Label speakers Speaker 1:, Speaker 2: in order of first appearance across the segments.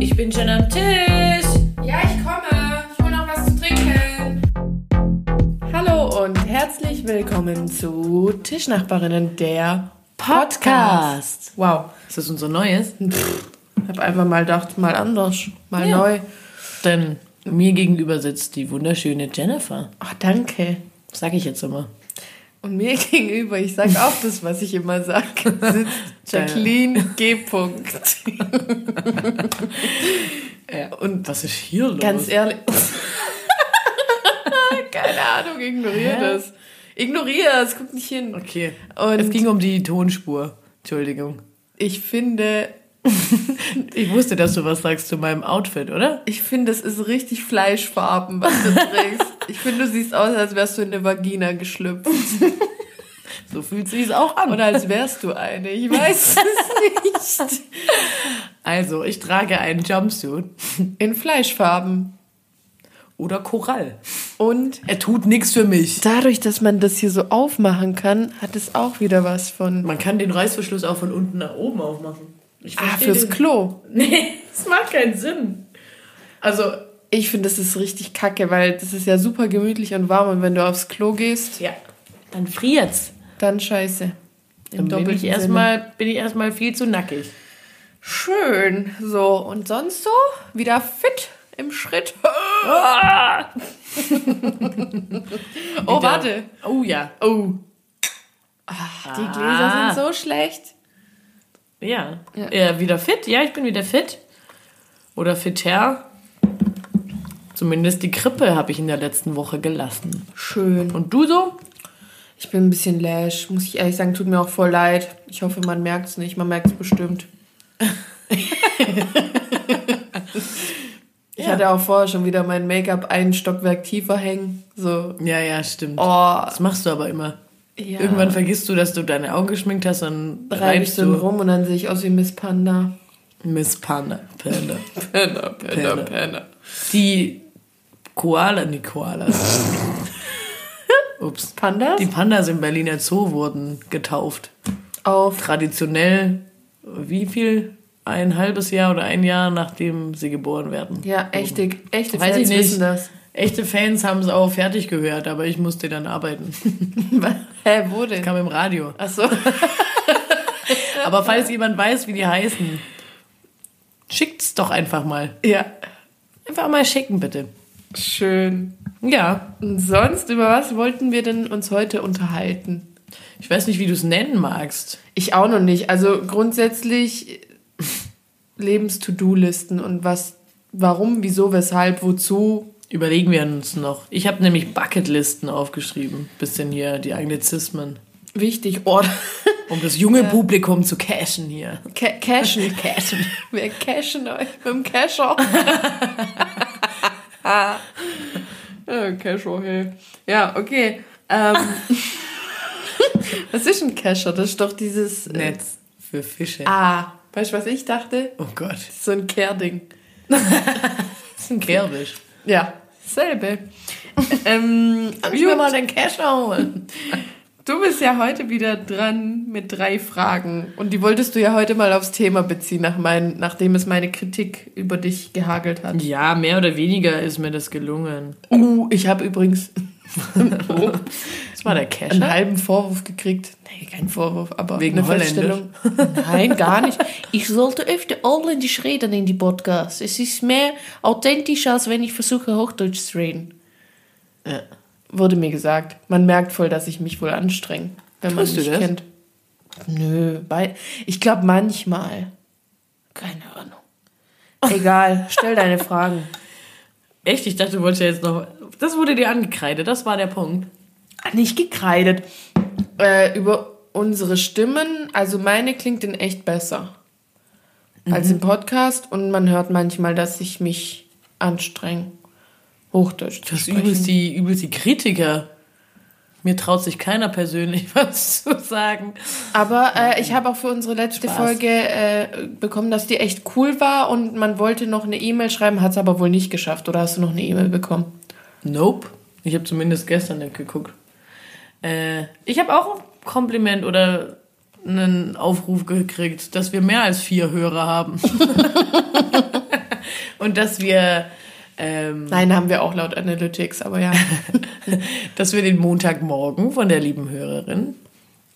Speaker 1: Ich bin schon am Tisch.
Speaker 2: Ja, ich komme. Ich hole noch was zu trinken.
Speaker 3: Hallo und herzlich willkommen zu Tischnachbarinnen, der Podcast.
Speaker 1: Podcast.
Speaker 3: Wow.
Speaker 1: Ist das unser neues?
Speaker 3: Ich habe einfach mal gedacht, mal anders, mal
Speaker 1: Ja.
Speaker 3: neu.
Speaker 1: Denn mir gegenüber sitzt die wunderschöne Jennifer.
Speaker 3: Oh, danke.
Speaker 1: Sag ich jetzt immer.
Speaker 3: Und mir gegenüber, ich sage auch das, was ich immer sage, sitzt Jacqueline G. Punkt.
Speaker 1: Ja. Und was ist hier los?
Speaker 3: Ganz ehrlich. Keine Ahnung, ignoriere
Speaker 1: Hä?
Speaker 3: das. Ignoriere es, guck nicht hin.
Speaker 1: Okay.
Speaker 3: Und
Speaker 1: es ging um die Tonspur. Entschuldigung.
Speaker 3: ich finde,
Speaker 1: Ich wusste, dass du was sagst zu meinem Outfit, oder?
Speaker 3: ich finde, es ist richtig Fleischfarben, was du trägst. Ich finde, du siehst aus, als wärst du in eine Vagina geschlüpft.
Speaker 1: So fühlt sich's auch an.
Speaker 3: Oder als wärst du eine. Ich weiß es nicht.
Speaker 1: Also, ich trage einen Jumpsuit
Speaker 3: In Fleischfarben.
Speaker 1: oder Korall.
Speaker 3: Und
Speaker 1: Er tut nichts für mich.
Speaker 3: dadurch, dass man das hier so aufmachen kann, hat es auch wieder was von.
Speaker 1: Man kann den Reißverschluss auch von unten nach oben aufmachen. Ich
Speaker 3: Ah, fürs
Speaker 1: den-
Speaker 3: Klo.
Speaker 1: Nee, das macht keinen Sinn. Also,
Speaker 3: Ich finde, das ist richtig kacke, weil das ist ja super gemütlich und warm und wenn du aufs Klo gehst,
Speaker 1: ja, dann friert's.
Speaker 3: dann scheiße.
Speaker 1: Dann bin ich, erstmal, bin ich erstmal viel zu nackig.
Speaker 3: Schön. So, und sonst so? Wieder fit im Schritt. oh, warte.
Speaker 1: Oh ja.
Speaker 3: Oh. Ach, die Gläser
Speaker 1: Ah.
Speaker 3: sind so schlecht.
Speaker 1: Ja.
Speaker 3: Ja.
Speaker 1: ja. Wieder fit? Ja, ich bin wieder fit. Oder fitter. Zumindest die Krippe habe ich in der letzten Woche gelassen.
Speaker 3: Schön.
Speaker 1: Und du so?
Speaker 3: Ich bin ein bisschen lash, muss ich ehrlich sagen, tut mir auch voll leid. Ich hoffe, man merkt es nicht, man merkt es bestimmt. Ich
Speaker 1: Ja.
Speaker 3: hatte auch vorher schon wieder mein Make-up einen Stockwerk tiefer hängen. So,
Speaker 1: Ja, ja, stimmt.
Speaker 3: oh,
Speaker 1: Das machst du aber immer.
Speaker 3: ja.
Speaker 1: Irgendwann vergisst du, dass du deine Augen geschminkt hast und reibst du
Speaker 3: rum und dann sehe ich aus wie Miss Panda.
Speaker 1: Miss Panda. Panda.
Speaker 3: Panda,
Speaker 1: Panda, Panda. Die Koala, die Koalas. Ups.
Speaker 3: Pandas?
Speaker 1: Die Pandas im Berliner Zoo wurden getauft.
Speaker 3: Auf.
Speaker 1: Traditionell, wie viel? Ein halbes Jahr oder ein Jahr, nachdem sie geboren werden.
Speaker 3: Ja, echte, echte
Speaker 1: Weiß
Speaker 3: Fans wissen das.
Speaker 1: Echte Fans haben es auch fertig gehört, aber ich musste dann arbeiten.
Speaker 3: Hä, wo denn?
Speaker 1: Kam im Radio.
Speaker 3: Achso.
Speaker 1: Aber falls jemand weiß, wie die heißen, schickt's doch einfach mal.
Speaker 3: Ja,
Speaker 1: Einfach mal schicken, bitte.
Speaker 3: Schön.
Speaker 1: Ja,
Speaker 3: Und sonst, über was wollten wir denn uns heute unterhalten?
Speaker 1: ich weiß nicht, wie du es nennen magst.
Speaker 3: Ich auch noch nicht. Also grundsätzlich Lebens-To-Do-Listen und was, warum, wieso, weshalb, wozu.
Speaker 1: Überlegen wir uns noch. Ich habe nämlich Bucketlisten aufgeschrieben. Bisschen hier die Anglizismen.
Speaker 3: Wichtig. Oh,
Speaker 1: Um das junge Publikum zu cashen hier.
Speaker 3: Ca cashen. Cashen. Wir cashen euch mit dem Casher. ja, Casher, hey. Ja, okay. Ähm, was ist ein Casher? Das ist doch dieses... äh,
Speaker 1: Netz für Fische.
Speaker 3: Ah, weißt du, was ich dachte?
Speaker 1: Oh Gott.
Speaker 3: Das ist so ein Kehrding.
Speaker 1: Das ist ein Kerbisch.
Speaker 3: Ja, selbe. ähm,
Speaker 1: Ich will mal den Casher holen.
Speaker 3: Du bist ja heute wieder dran mit drei Fragen. Und die wolltest du ja heute mal aufs Thema beziehen, nach mein, nachdem es meine Kritik über dich gehagelt hat.
Speaker 1: Ja, mehr oder weniger ist mir das gelungen.
Speaker 3: Uh, ich habe übrigens
Speaker 1: Das war der
Speaker 3: einen
Speaker 1: Casher.
Speaker 3: halben Vorwurf gekriegt. Nee, kein Vorwurf, aber
Speaker 1: Wegen
Speaker 3: eine? Feststellung. Nein, gar nicht. Ich sollte öfter Holländisch reden in die Podcasts. Es ist mehr authentisch, als wenn ich versuche, Hochdeutsch zu reden.
Speaker 1: Ja.
Speaker 3: Wurde mir gesagt. Man merkt voll, dass ich mich wohl anstrenge, wenn man
Speaker 1: Tust du
Speaker 3: mich
Speaker 1: das?
Speaker 3: kennt. Nö, bei, ich glaube manchmal. Keine Ahnung. Egal, stell deine Fragen.
Speaker 1: Echt? Ich dachte, du wolltest ja jetzt noch. Das wurde dir angekreidet, das war der Punkt.
Speaker 3: Nicht gekreidet. Äh, über unsere Stimmen, also meine klingt in echt besser als im Podcast und man hört manchmal, dass ich mich anstrenge, Hochdeutsch zu
Speaker 1: Das
Speaker 3: sprechen.
Speaker 1: übelst die, übelst die Kritiker. Mir traut sich keiner persönlich was zu sagen.
Speaker 3: Aber äh, ich habe auch für unsere letzte
Speaker 1: Spaß.
Speaker 3: Folge äh, bekommen, dass die echt cool war und man wollte noch eine E-Mail schreiben, hat es aber wohl nicht geschafft. Oder hast du noch eine E-Mail bekommen?
Speaker 1: Nope. Ich habe zumindest gestern nicht geguckt. Äh, ich habe auch ein Kompliment oder einen Aufruf gekriegt, dass wir mehr als vier Hörer haben. Und dass wir, ähm,
Speaker 3: Nein, haben wir auch laut Analytics, aber ja.
Speaker 1: dass wir den Montagmorgen von der lieben Hörerin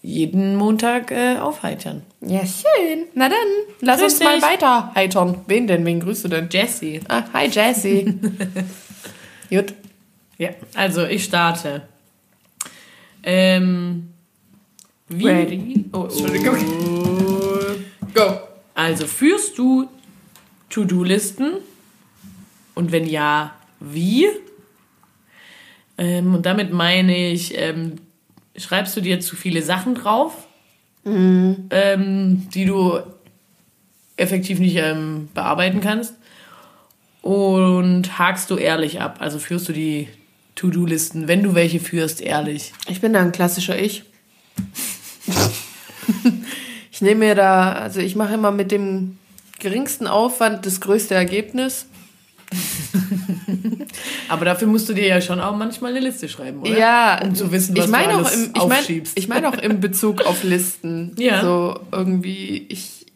Speaker 1: jeden Montag äh, aufheitern.
Speaker 3: Ja, schön. Na dann, lass
Speaker 1: Grüß
Speaker 3: uns mal
Speaker 1: dich.
Speaker 3: weiter heitern. Wen denn? Wen grüßt du denn?
Speaker 1: Jessie.
Speaker 3: Ah, hi Jessie. Gut.
Speaker 1: Ja, also ich starte. Ähm, wie?
Speaker 3: Ready?
Speaker 1: Oh, Entschuldigung.
Speaker 3: Go.
Speaker 1: Also führst du To-Do-Listen? Und wenn ja, wie? Ähm, und damit meine ich, ähm, schreibst du dir zu viele Sachen drauf, ähm, die du effektiv nicht ähm, bearbeiten kannst? Und hakst du ehrlich ab? Also führst du die To-Do-Listen, wenn du welche führst, ehrlich?
Speaker 3: Ich bin da ein klassischer Ich. ich nehme mir da, also ich mache immer mit dem geringsten Aufwand das größte Ergebnis.
Speaker 1: Aber dafür musst du dir ja schon auch manchmal eine Liste schreiben, oder?
Speaker 3: Ja,
Speaker 1: Um zu wissen, was
Speaker 3: ich meine
Speaker 1: du
Speaker 3: auch
Speaker 1: alles
Speaker 3: im, ich mein,
Speaker 1: aufschiebst.
Speaker 3: ich meine auch im Bezug auf Listen.
Speaker 1: Ja.
Speaker 3: So irgendwie, ich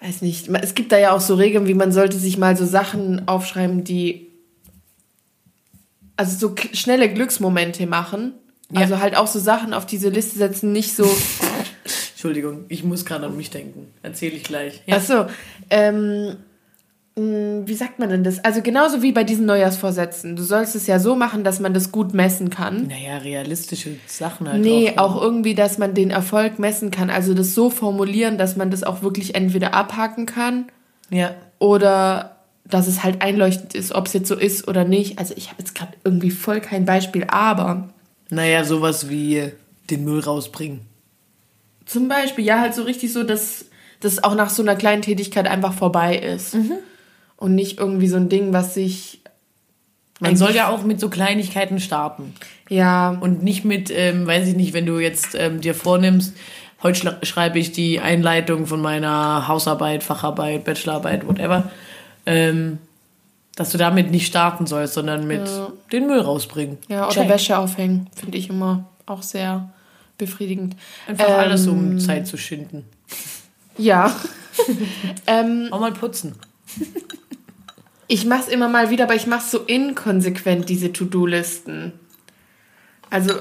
Speaker 3: weiß nicht. Es gibt da ja auch so Regeln, wie man sollte sich mal so Sachen aufschreiben, die also so schnelle Glücksmomente machen.
Speaker 1: Ja.
Speaker 3: Also halt auch so Sachen auf diese Liste setzen, nicht so.
Speaker 1: Entschuldigung, ich muss gerade an mich denken. Erzähle ich gleich. Ja.
Speaker 3: Ach so, ähm, wie sagt man denn das? Also genauso wie bei diesen Neujahrsvorsätzen. Du sollst es ja so machen, dass man das gut messen kann.
Speaker 1: Naja, realistische Sachen halt.
Speaker 3: Nee,
Speaker 1: drauf.
Speaker 3: auch irgendwie, dass man den Erfolg messen kann. Also das so formulieren, dass man das auch wirklich entweder abhaken kann
Speaker 1: Ja.
Speaker 3: oder dass es halt einleuchtend ist, ob es jetzt so ist oder nicht. Also ich habe jetzt gerade irgendwie voll kein Beispiel, aber
Speaker 1: Naja, sowas wie den Müll rausbringen.
Speaker 3: zum Beispiel, ja, halt so richtig so, dass das auch nach so einer kleinen Tätigkeit einfach vorbei ist. Und nicht irgendwie so ein Ding, was sich,
Speaker 1: Man soll ja auch mit so Kleinigkeiten starten.
Speaker 3: ja,
Speaker 1: Und nicht mit, ähm, weiß ich nicht, wenn du jetzt ähm, dir vornimmst, heute schreibe ich die Einleitung von meiner Hausarbeit, Facharbeit, Bachelorarbeit, whatever, ähm, dass du damit nicht starten sollst, sondern mit
Speaker 3: Ja.
Speaker 1: den Müll rausbringen.
Speaker 3: ja, oder
Speaker 1: Check.
Speaker 3: Wäsche aufhängen, finde ich immer auch sehr befriedigend.
Speaker 1: Einfach alles, um
Speaker 3: Ähm,
Speaker 1: Zeit zu schinden.
Speaker 3: Ja. ähm,
Speaker 1: Auch mal putzen.
Speaker 3: Ich mach's immer mal wieder, aber ich mach's so inkonsequent, diese To-Do-Listen. Also,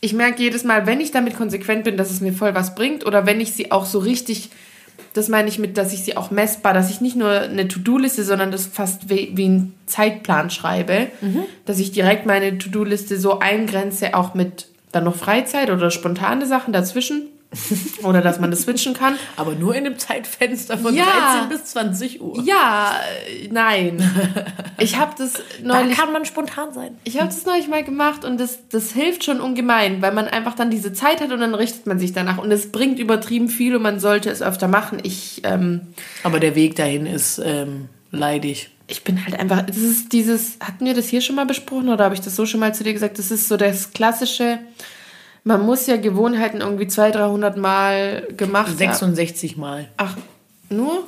Speaker 3: ich merke jedes Mal, wenn ich damit konsequent bin, dass es mir voll was bringt, oder wenn ich sie auch so richtig, das meine ich mit, dass ich sie auch messbar, dass ich nicht nur eine To-Do-Liste, sondern das fast wie, wie einen Zeitplan schreibe, dass ich direkt meine To-Do-Liste so eingrenze, auch mit dann noch Freizeit oder spontane Sachen dazwischen. Oder dass man das switchen kann.
Speaker 1: Aber nur in dem Zeitfenster von
Speaker 3: Ja.
Speaker 1: 13 bis 20 Uhr.
Speaker 3: Ja, äh, nein. Ich habe das
Speaker 1: Da
Speaker 3: neulich
Speaker 1: kann man spontan sein.
Speaker 3: Ich habe das neulich mal gemacht und das, das hilft schon ungemein, weil man einfach dann diese Zeit hat und dann richtet man sich danach. Und es bringt übertrieben viel und man sollte es öfter machen. Ich, ähm,
Speaker 1: Aber der Weg dahin ist ähm, leidig.
Speaker 3: ich bin halt einfach, das ist dieses, hatten wir das hier schon mal besprochen oder habe ich das so schon mal zu dir gesagt? Das ist so das klassische, man muss ja Gewohnheiten irgendwie 200, 300 Mal gemacht haben.
Speaker 1: 66 Mal.
Speaker 3: Ach, nur?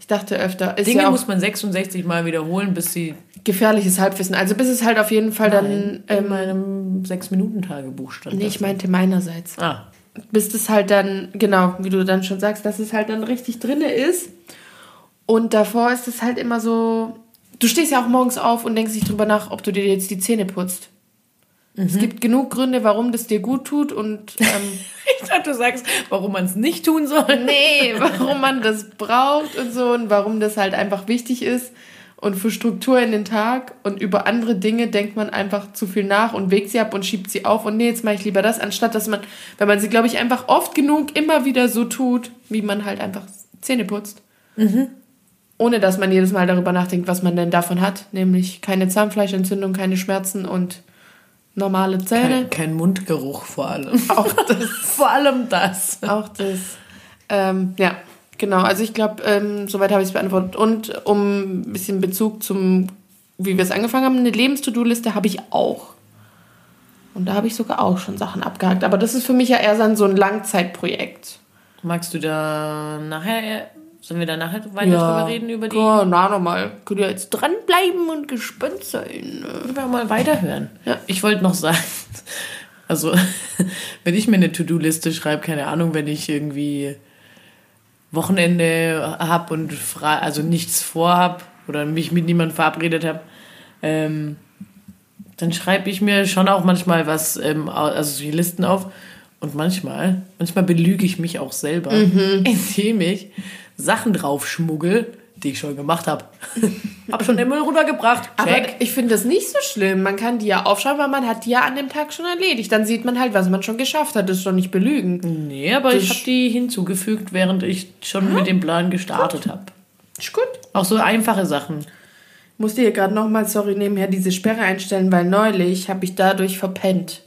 Speaker 3: Ich dachte öfter. Ist
Speaker 1: Dinge
Speaker 3: ja
Speaker 1: muss man 66 Mal wiederholen, bis sie
Speaker 3: gefährliches Halbwissen. Also bis es halt auf jeden Fall dann,
Speaker 1: in
Speaker 3: ähm,
Speaker 1: meinem 6-Minuten-Tagebuch stand.
Speaker 3: nee, ich meinte meinerseits.
Speaker 1: Ah,
Speaker 3: bis das halt dann, genau, wie du dann schon sagst, dass es halt dann richtig drinne ist. Und davor ist es halt immer so, du stehst ja auch morgens auf und denkst nicht drüber nach, ob du dir jetzt die Zähne putzt. Es gibt genug Gründe, warum das dir gut tut und ähm,
Speaker 1: ich dachte, du sagst, warum man es nicht tun soll.
Speaker 3: nee, warum man das braucht und so und warum das halt einfach wichtig ist und für Struktur in den Tag. Und über andere Dinge denkt man einfach zu viel nach und wägt sie ab und schiebt sie auf. Und nee, jetzt mache ich lieber das, anstatt dass man, wenn man sie, glaube ich, einfach oft genug immer wieder so tut, wie man halt einfach Zähne putzt. Ohne dass man jedes Mal darüber nachdenkt, was man denn davon hat, nämlich keine Zahnfleischentzündung, keine Schmerzen und normale Zähne.
Speaker 1: Kein, kein Mundgeruch vor allem.
Speaker 3: Auch das.
Speaker 1: vor allem das.
Speaker 3: Auch das. Ähm, ja, genau. Also ich glaube, ähm, soweit habe ich es beantwortet. Und um ein bisschen Bezug zum, wie wir es angefangen haben, eine Lebens-To-Do-Liste habe ich auch. Und da habe ich sogar auch schon Sachen abgehakt. Aber das ist für mich ja eher so ein Langzeitprojekt.
Speaker 1: Magst du da nachher, sollen wir da nachher weiter drüber reden, über die...
Speaker 3: Ja, na, nochmal. Könnt ihr jetzt dranbleiben und gespannt sein.
Speaker 1: Können wir mal weiterhören.
Speaker 3: Ja.
Speaker 1: Ich wollte noch sagen, Also, wenn ich mir eine To-Do-Liste schreibe, keine Ahnung, wenn ich irgendwie Wochenende hab und frei, also nichts vorhab oder mich mit niemandem verabredet habe, ähm, dann schreibe ich mir schon auch manchmal was, ähm, also die Listen auf. Und manchmal, manchmal belüge ich mich auch selber, indem ich Sachen drauf schmuggel, die ich schon gemacht habe. hab schon den Müll runtergebracht.
Speaker 3: Aber
Speaker 1: Check.
Speaker 3: ich finde das nicht so schlimm. Man kann die ja aufschreiben, weil man hat die ja an dem Tag schon erledigt. Dann sieht man halt, was man schon geschafft hat. Das ist doch nicht belügen.
Speaker 1: Nee, aber
Speaker 3: Das-
Speaker 1: ich habe die hinzugefügt, während ich schon mit dem Plan gestartet habe.
Speaker 3: Ist gut.
Speaker 1: Auch so einfache Sachen.
Speaker 3: Musste hier gerade nochmal, sorry, nebenher diese Sperre einstellen, weil neulich habe ich dadurch verpennt.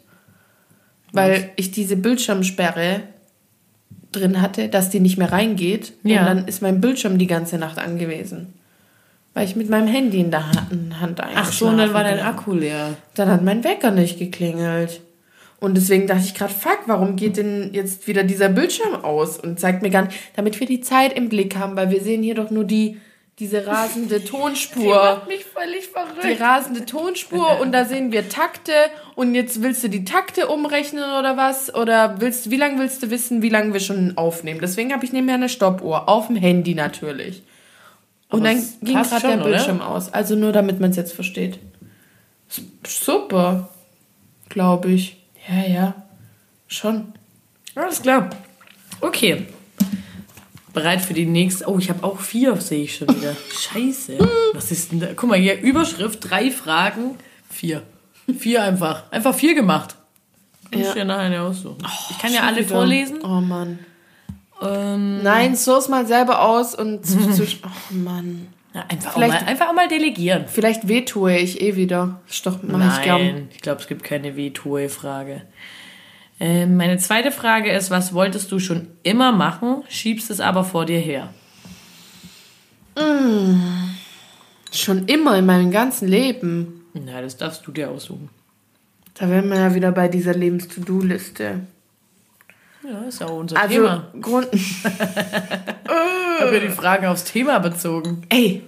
Speaker 3: Weil ich diese Bildschirmsperre drin hatte, dass die nicht mehr reingeht.
Speaker 1: Ja.
Speaker 3: Und dann ist mein Bildschirm die ganze Nacht angewiesen. Weil ich mit meinem Handy in der Hand
Speaker 1: Ach so, und dann war dein
Speaker 3: eingeschlafen.
Speaker 1: Akku leer.
Speaker 3: Dann hat mein Wecker nicht geklingelt. Und deswegen dachte ich gerade, fuck, warum geht denn jetzt wieder dieser Bildschirm aus? Und zeigt mir gar nicht, damit wir die Zeit im Blick haben, weil wir sehen hier doch nur die, diese rasende Tonspur.
Speaker 1: mich völlig
Speaker 3: Die
Speaker 1: verrückt.
Speaker 3: rasende Tonspur und da sehen wir Takte und jetzt willst du die Takte umrechnen oder was? Oder willst wie lange willst du wissen, wie lange wir schon aufnehmen? Deswegen habe ich nebenher eine Stoppuhr, auf dem Handy natürlich. Und
Speaker 1: Aber
Speaker 3: dann ging gerade der
Speaker 1: schon, oder?
Speaker 3: Bildschirm aus. Also nur damit man es jetzt versteht. Super, glaube ich. Ja, ja, schon.
Speaker 1: Alles klar. Okay. Bereit für die nächste. Oh, ich habe auch vier, sehe ich schon wieder. Scheiße. Was ist denn da? Guck mal hier, Überschrift, drei Fragen, vier. Vier einfach. Einfach vier gemacht. Ich
Speaker 3: Ja.
Speaker 1: dir nachher eine aussuchen. ich kann ja alle
Speaker 3: wieder.
Speaker 1: vorlesen.
Speaker 3: Oh Mann.
Speaker 1: Ähm,
Speaker 3: Nein, source mal selber aus und zwischen. Oh Mann.
Speaker 1: na, einfach, auch
Speaker 3: Vielleicht-
Speaker 1: mal, einfach auch mal delegieren.
Speaker 3: Vielleicht wehtue ich eh wieder. Ist doch, mach ich gern.
Speaker 1: Nein, ich glaube, es gibt keine Wehtue-Frage. Ähm, meine zweite Frage ist, was wolltest du schon immer machen, schiebst es aber vor dir her?
Speaker 3: Schon immer in meinem ganzen Leben.
Speaker 1: Na, das darfst du dir aussuchen.
Speaker 3: Da wären wir ja wieder bei dieser Lebens-To-Do-Liste.
Speaker 1: Ja, ist ja auch unser
Speaker 3: Also,
Speaker 1: Thema.
Speaker 3: Grund.
Speaker 1: Ich habe ja die Fragen aufs Thema bezogen.
Speaker 3: Ey,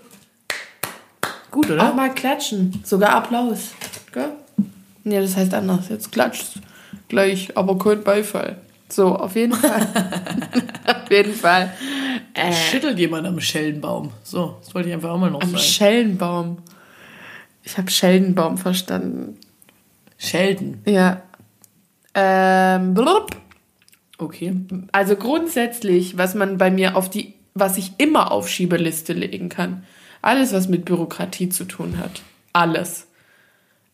Speaker 1: Gut,
Speaker 3: auch
Speaker 1: oder?
Speaker 3: mal klatschen. Sogar Applaus. Gell? Nee, das heißt anders. Jetzt klatscht gleich, aber kein Beifall. So, auf jeden Fall. auf jeden Fall. Äh,
Speaker 1: Schüttelt jemand am Schellenbaum. So, das wollte ich einfach auch mal noch
Speaker 3: am
Speaker 1: sagen.
Speaker 3: Schellenbaum. Ich habe Schellenbaum verstanden.
Speaker 1: Schelden.
Speaker 3: Ja. Ähm, blub.
Speaker 1: Okay.
Speaker 3: Also grundsätzlich, was man bei mir auf die, was ich immer auf Schiebeliste legen kann. Alles, was mit Bürokratie zu tun hat. Alles.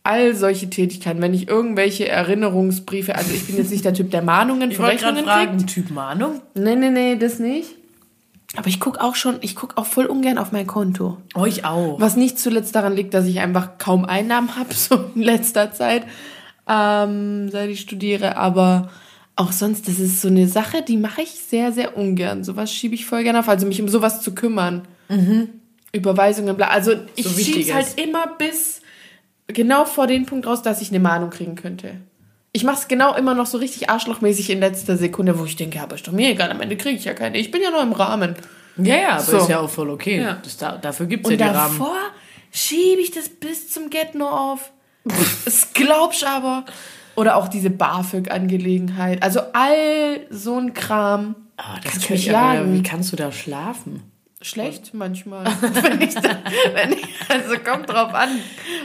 Speaker 3: All solche Tätigkeiten. Wenn ich irgendwelche Erinnerungsbriefe, also ich bin jetzt nicht der Typ, der Mahnungen für Rechnungen
Speaker 1: fragen,
Speaker 3: kriegt.
Speaker 1: Typ Mahnung?
Speaker 3: Nee, nee, nee, das nicht. Aber ich gucke auch schon, ich gucke auch voll ungern auf mein Konto.
Speaker 1: Euch auch.
Speaker 3: Was nicht zuletzt daran liegt, dass ich einfach kaum Einnahmen habe, so in letzter Zeit, ähm, seit ich studiere. Aber auch sonst, das ist so eine Sache, die mache ich sehr, sehr ungern. Sowas schiebe ich voll gerne auf. Also mich um sowas zu kümmern. Überweisungen, bla. Also ich
Speaker 1: So
Speaker 3: schiebe es halt immer bis genau vor den Punkt raus, dass ich eine Mahnung kriegen könnte. Ich mache es genau immer noch so richtig arschlochmäßig in letzter Sekunde, wo ich denke, aber ist doch mir egal, am Ende kriege ich ja keine. Ich bin ja noch im Rahmen.
Speaker 1: Ja, ja, aber
Speaker 3: So.
Speaker 1: ist ja auch voll okay.
Speaker 3: Ja.
Speaker 1: Das, da, dafür gibt es
Speaker 3: Und
Speaker 1: ja die Rahmen.
Speaker 3: davor schiebe ich das bis zum Get-No auf. Das glaubst aber. Oder auch diese BAföG-Angelegenheit. Also all so ein Kram.
Speaker 1: Ah, das kann
Speaker 3: mich
Speaker 1: ich aber,
Speaker 3: jagen.
Speaker 1: Wie kannst du da schlafen?
Speaker 3: Schlecht manchmal. wenn ich da, wenn ich, also kommt drauf an,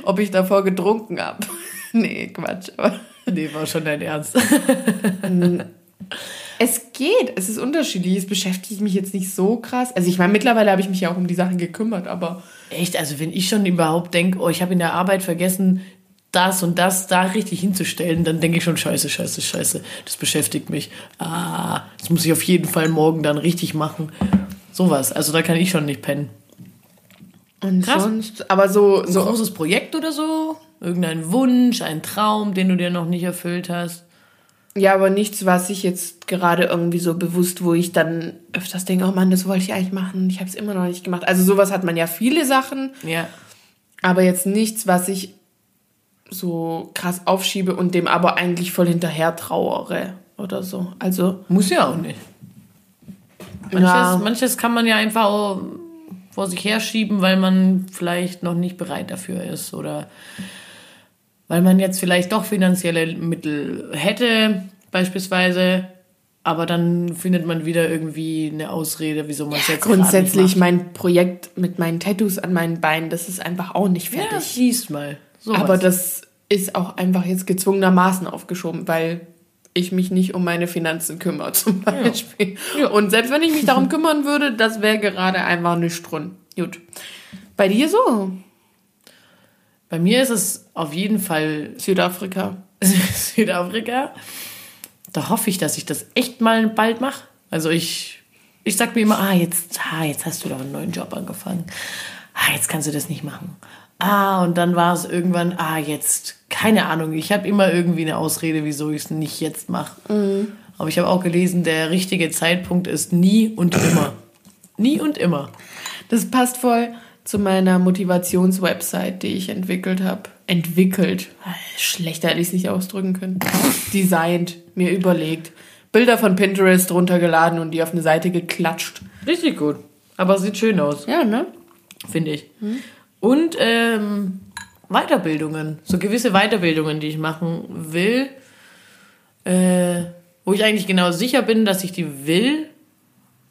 Speaker 3: ob ich davor getrunken habe. nee, Quatsch. Aber
Speaker 1: Nee, war schon dein Ernst.
Speaker 3: es geht. Es ist unterschiedlich. Es beschäftigt mich jetzt nicht so krass. Also ich meine, mittlerweile habe ich mich ja auch um die Sachen gekümmert, aber
Speaker 1: Echt, also wenn ich schon überhaupt denke, oh, ich habe in der Arbeit vergessen, das und das da richtig hinzustellen, dann denke ich schon, scheiße, scheiße, scheiße, das beschäftigt mich. Ah, das muss ich auf jeden Fall morgen dann richtig machen. Sowas, also da kann ich schon nicht pennen.
Speaker 3: und
Speaker 1: Krass.
Speaker 3: sonst, aber so,
Speaker 1: So ein großes Projekt oder so? Irgendein Wunsch, ein Traum, den du dir noch nicht erfüllt hast?
Speaker 3: Ja, aber nichts, was ich jetzt gerade irgendwie so bewusst, wo ich dann öfters denke, oh Mann, das wollte ich eigentlich machen, ich habe es immer noch nicht gemacht. Also sowas hat man ja viele Sachen,
Speaker 1: Ja.
Speaker 3: aber jetzt nichts, was ich so krass aufschiebe und dem aber eigentlich voll hinterher trauere oder so. Also
Speaker 1: Muss ja auch nicht. Manches,
Speaker 3: Ja.
Speaker 1: manches kann man ja einfach vor sich herschieben, weil man vielleicht noch nicht bereit dafür ist oder weil man jetzt vielleicht doch finanzielle Mittel hätte, beispielsweise, aber dann findet man wieder irgendwie eine Ausrede, wieso man es jetzt gerade
Speaker 3: Grundsätzlich mein Projekt mit meinen Tattoos an meinen Beinen, das ist einfach auch nicht
Speaker 1: macht. Ja,
Speaker 3: fertig.
Speaker 1: siehst mal. So
Speaker 3: Aber das ist auch einfach jetzt gezwungenermaßen aufgeschoben, weil ich mich nicht um meine Finanzen kümmere, zum Beispiel. Und selbst wenn ich mich darum kümmern würde, das wäre gerade einfach nicht drin. Gut. Bei dir so?
Speaker 1: Bei mir ist es auf jeden Fall
Speaker 3: Südafrika.
Speaker 1: Südafrika. Da hoffe ich, dass ich das echt mal bald mache. Also ich, ich sag mir immer, ah, jetzt, ah, jetzt hast du doch einen neuen Job angefangen. Ah, jetzt kannst du das nicht machen. Ah, und dann war es irgendwann, ah, jetzt, keine Ahnung. Ich habe immer irgendwie eine Ausrede, wieso ich es nicht jetzt mache. Aber ich habe auch gelesen, der richtige Zeitpunkt ist nie und immer. Nie und immer.
Speaker 3: Das passt voll zu meiner Motivationswebsite, die ich entwickelt habe. Entwickelt. Schlechter hätte ich es nicht ausdrücken können. Designt, mir überlegt. Bilder von Pinterest runtergeladen und die auf eine Seite geklatscht.
Speaker 1: Richtig gut. Aber es sieht schön aus.
Speaker 3: Ja, ne?
Speaker 1: finde ich. Und ähm, Weiterbildungen, so gewisse Weiterbildungen, die ich machen will, äh, wo ich eigentlich genau sicher bin, dass ich die will,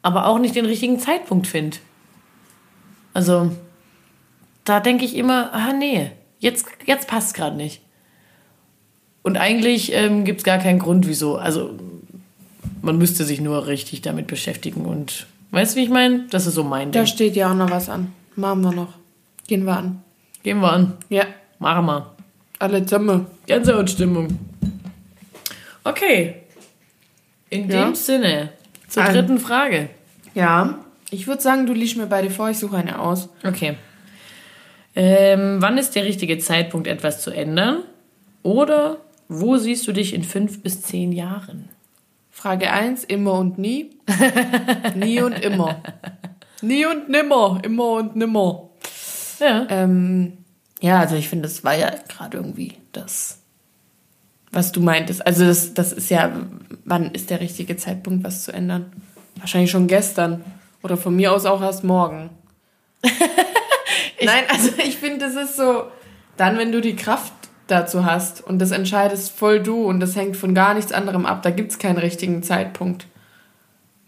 Speaker 1: aber auch nicht den richtigen Zeitpunkt finde. Also, da denke ich immer, ah nee, jetzt, jetzt passt gerade nicht. Und eigentlich ähm, gibt es gar keinen Grund, wieso. Also, man müsste sich nur richtig damit beschäftigen und weißt du, wie ich meine? Das ist so mein
Speaker 3: Da
Speaker 1: Ding.
Speaker 3: steht ja auch noch was an. Machen wir noch. Gehen wir an.
Speaker 1: Gehen wir an.
Speaker 3: Ja,
Speaker 1: Machen wir.
Speaker 3: alle zusammen.
Speaker 1: Gänsehautstimmung. Okay. In
Speaker 3: Ja.
Speaker 1: dem Sinne, zur
Speaker 3: Ein-
Speaker 1: dritten Frage.
Speaker 3: Ja, ich würde sagen, du liest mir beide vor, ich suche eine aus.
Speaker 1: Okay. Ähm, wann ist der richtige Zeitpunkt, etwas zu ändern? Oder wo siehst du dich in fünf bis zehn Jahren?
Speaker 3: Frage 1, immer und nie. nie und immer. Nie und nimmer. Immer und nimmer.
Speaker 1: Ja.
Speaker 3: Ähm, ja, also ich finde, das war ja gerade irgendwie das, was du meintest. Also das, das ist ja, wann ist der richtige Zeitpunkt, was zu ändern? Wahrscheinlich schon gestern. Oder von mir aus auch erst morgen. Nein, also ich finde, das ist so, dann, wenn du die Kraft dazu hast und das entscheidest voll du und das hängt von gar nichts anderem ab, da gibt es keinen richtigen Zeitpunkt.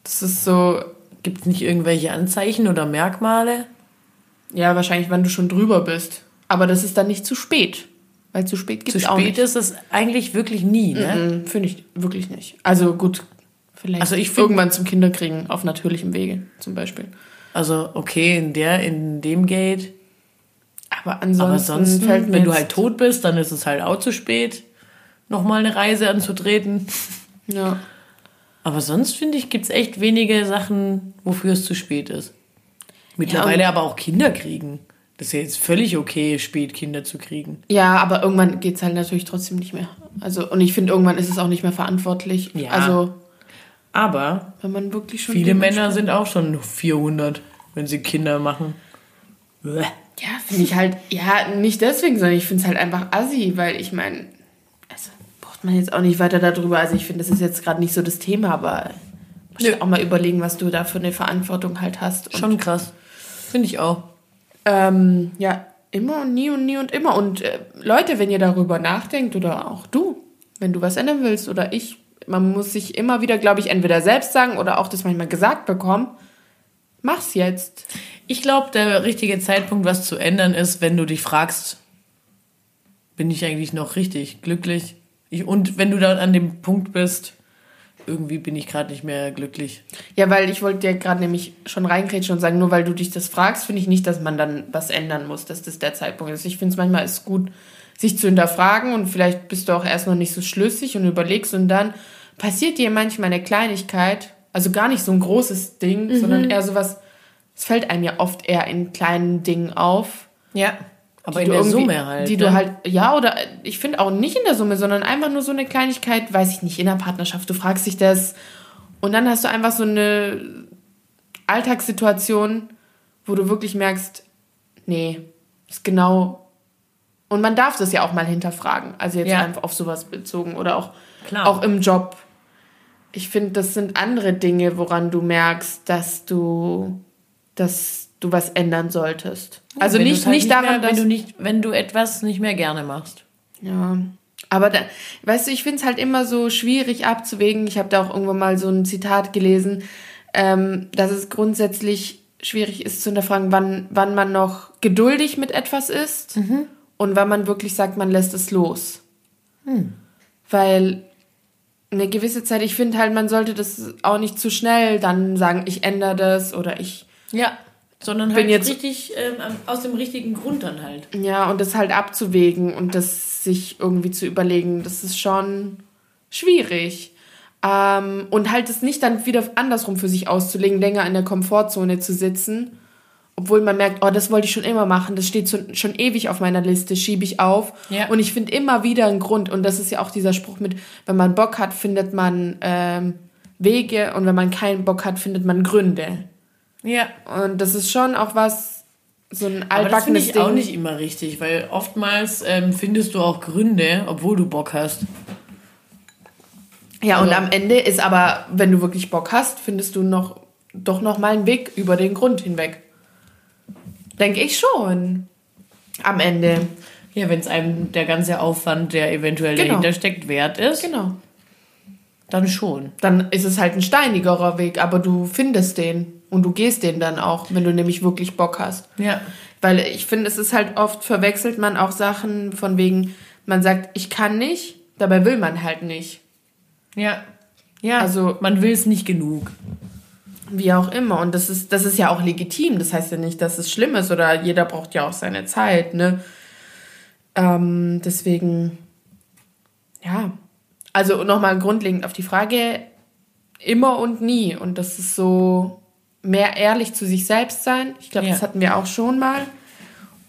Speaker 3: Das ist so,
Speaker 1: Gibt es nicht irgendwelche Anzeichen oder Merkmale?
Speaker 3: Ja, wahrscheinlich, wann du schon drüber bist. Aber das ist dann nicht zu spät. Weil zu spät gibt
Speaker 1: Zu
Speaker 3: es auch
Speaker 1: spät
Speaker 3: nicht.
Speaker 1: ist es eigentlich wirklich nie, ne?
Speaker 3: Mhm, Finde ich wirklich nicht. Also gut, vielleicht
Speaker 1: Also ich find-
Speaker 3: irgendwann zum Kinderkriegen auf natürlichem Wege zum Beispiel.
Speaker 1: Also, okay, in der, in dem Gate.
Speaker 3: Aber ansonsten,
Speaker 1: Aber sonst,
Speaker 3: fällt mir
Speaker 1: wenn du halt tot bist, dann ist es halt auch zu spät, nochmal eine Reise anzutreten.
Speaker 3: Ja.
Speaker 1: Aber sonst finde ich, gibt es echt wenige Sachen, wofür es zu spät ist. Mittlerweile
Speaker 3: Ja,
Speaker 1: aber auch Kinder kriegen. Das ist ja jetzt völlig okay, spät Kinder zu kriegen.
Speaker 3: ja, aber irgendwann geht es halt natürlich trotzdem nicht mehr. Also, und ich finde, irgendwann ist es auch nicht mehr verantwortlich.
Speaker 1: Ja.
Speaker 3: Also,
Speaker 1: Aber
Speaker 3: wenn man wirklich schon.
Speaker 1: viele Männer sind auch schon 400, wenn sie Kinder machen. Bäh.
Speaker 3: Ja, finde ich halt, ja, nicht deswegen, sondern ich finde es halt einfach assi, weil ich meine, also braucht man jetzt auch nicht weiter darüber. Also ich finde, das ist jetzt gerade nicht so das Thema, aber musst
Speaker 1: Nö.
Speaker 3: du auch mal überlegen, was du da für eine Verantwortung halt hast.
Speaker 1: Schon krass. Finde ich auch.
Speaker 3: Ähm, ja, immer und nie und nie und immer. Und äh, Leute, wenn ihr darüber nachdenkt oder auch du, wenn du was ändern willst oder ich, man muss sich immer wieder, glaube ich, entweder selbst sagen oder auch das manchmal gesagt bekommen, mach's jetzt.
Speaker 1: Ich glaube, der richtige Zeitpunkt, was zu ändern, ist, wenn du dich fragst, bin ich eigentlich noch richtig glücklich? Ich, und wenn du dann an dem Punkt bist, irgendwie bin ich gerade nicht mehr glücklich.
Speaker 3: Ja, weil ich wollte dir gerade nämlich schon reingrätschen und sagen, nur weil du dich das fragst, finde ich nicht, dass man dann was ändern muss, dass das der Zeitpunkt ist. Ich finde es manchmal ist gut, sich zu hinterfragen und vielleicht bist du auch erst noch nicht so schlüssig und überlegst und dann passiert dir manchmal eine Kleinigkeit, also gar nicht so ein großes Ding, sondern eher sowas, es fällt einem ja oft eher in kleinen Dingen auf.
Speaker 1: Ja. Aber
Speaker 3: die
Speaker 1: in der Summe halt.
Speaker 3: Die
Speaker 1: ne?
Speaker 3: du halt, ja, oder ich finde auch nicht in der Summe, sondern einfach nur so eine Kleinigkeit, weiß ich nicht, in der Partnerschaft. Du fragst dich das und dann hast du einfach so eine Alltagssituation, wo du wirklich merkst, nee, ist genau. Und man darf das ja auch mal hinterfragen. Also jetzt
Speaker 1: Ja.
Speaker 3: einfach auf sowas bezogen oder auch,
Speaker 1: Klar.
Speaker 3: auch im Job. Ich finde, das sind andere Dinge, woran du merkst, dass du, dass du was ändern solltest. Also
Speaker 1: Wenn
Speaker 3: nicht,
Speaker 1: halt
Speaker 3: nicht daran,
Speaker 1: mehr,
Speaker 3: dass
Speaker 1: wenn du nicht, wenn du etwas nicht mehr gerne machst.
Speaker 3: Ja. Aber da, weißt du, ich finde es halt immer so schwierig abzuwägen. Ich habe da auch irgendwann mal so ein Zitat gelesen, ähm, dass es grundsätzlich schwierig ist zu hinterfragen, wann, wann man noch geduldig mit etwas ist und wann man wirklich sagt, man lässt es los. Weil eine gewisse Zeit, ich finde halt, man sollte das auch nicht zu schnell dann sagen, ich ändere das oder ich.
Speaker 1: Ja. Sondern halt
Speaker 3: jetzt-
Speaker 1: richtig ähm, aus dem richtigen Grund dann halt.
Speaker 3: Ja, und das halt abzuwägen und das sich irgendwie zu überlegen, das ist schon schwierig. Ähm, und halt es nicht dann wieder andersrum für sich auszulegen, länger in der Komfortzone zu sitzen, obwohl man merkt, oh, das wollte ich schon immer machen, das steht schon, schon ewig auf meiner Liste, schiebe ich auf.
Speaker 1: Ja.
Speaker 3: Und ich finde immer wieder einen Grund. Und das ist ja auch dieser Spruch mit, wenn man Bock hat, findet man ähm, Wege und wenn man keinen Bock hat, findet man Gründe.
Speaker 1: Ja.
Speaker 3: Und das ist schon auch was, so ein
Speaker 1: Aber das finde
Speaker 3: altbackenes
Speaker 1: ich
Speaker 3: Ding.
Speaker 1: auch nicht immer richtig, weil oftmals ähm, findest du auch Gründe, obwohl du Bock hast.
Speaker 3: Ja, und
Speaker 1: Also-
Speaker 3: am Ende ist aber, wenn du wirklich Bock hast, findest du noch doch noch mal einen Weg über den Grund hinweg. Denke ich schon. Am Ende.
Speaker 1: Ja, wenn es einem der ganze Aufwand, der eventuell
Speaker 3: Genau.
Speaker 1: dahinter steckt, wert ist,
Speaker 3: Genau.
Speaker 1: dann schon.
Speaker 3: Dann ist es halt ein steinigerer Weg, aber du findest den und du gehst den dann auch, wenn du nämlich wirklich Bock hast.
Speaker 1: Ja.
Speaker 3: Weil ich finde, es ist halt oft verwechselt man auch Sachen von wegen, man sagt, ich kann nicht, dabei will man halt nicht.
Speaker 1: Ja. Ja,
Speaker 3: Also-
Speaker 1: also man will es nicht genug.
Speaker 3: Wie auch immer. Und das ist, das ist ja auch legitim. Das heißt ja nicht, dass es schlimm ist oder jeder braucht ja auch seine Zeit, ne? Ähm, deswegen, ja. Also nochmal grundlegend auf die Frage, immer und nie. Und das ist so mehr ehrlich zu sich selbst sein. Ich glaube,
Speaker 1: Ja.
Speaker 3: das hatten wir auch schon mal.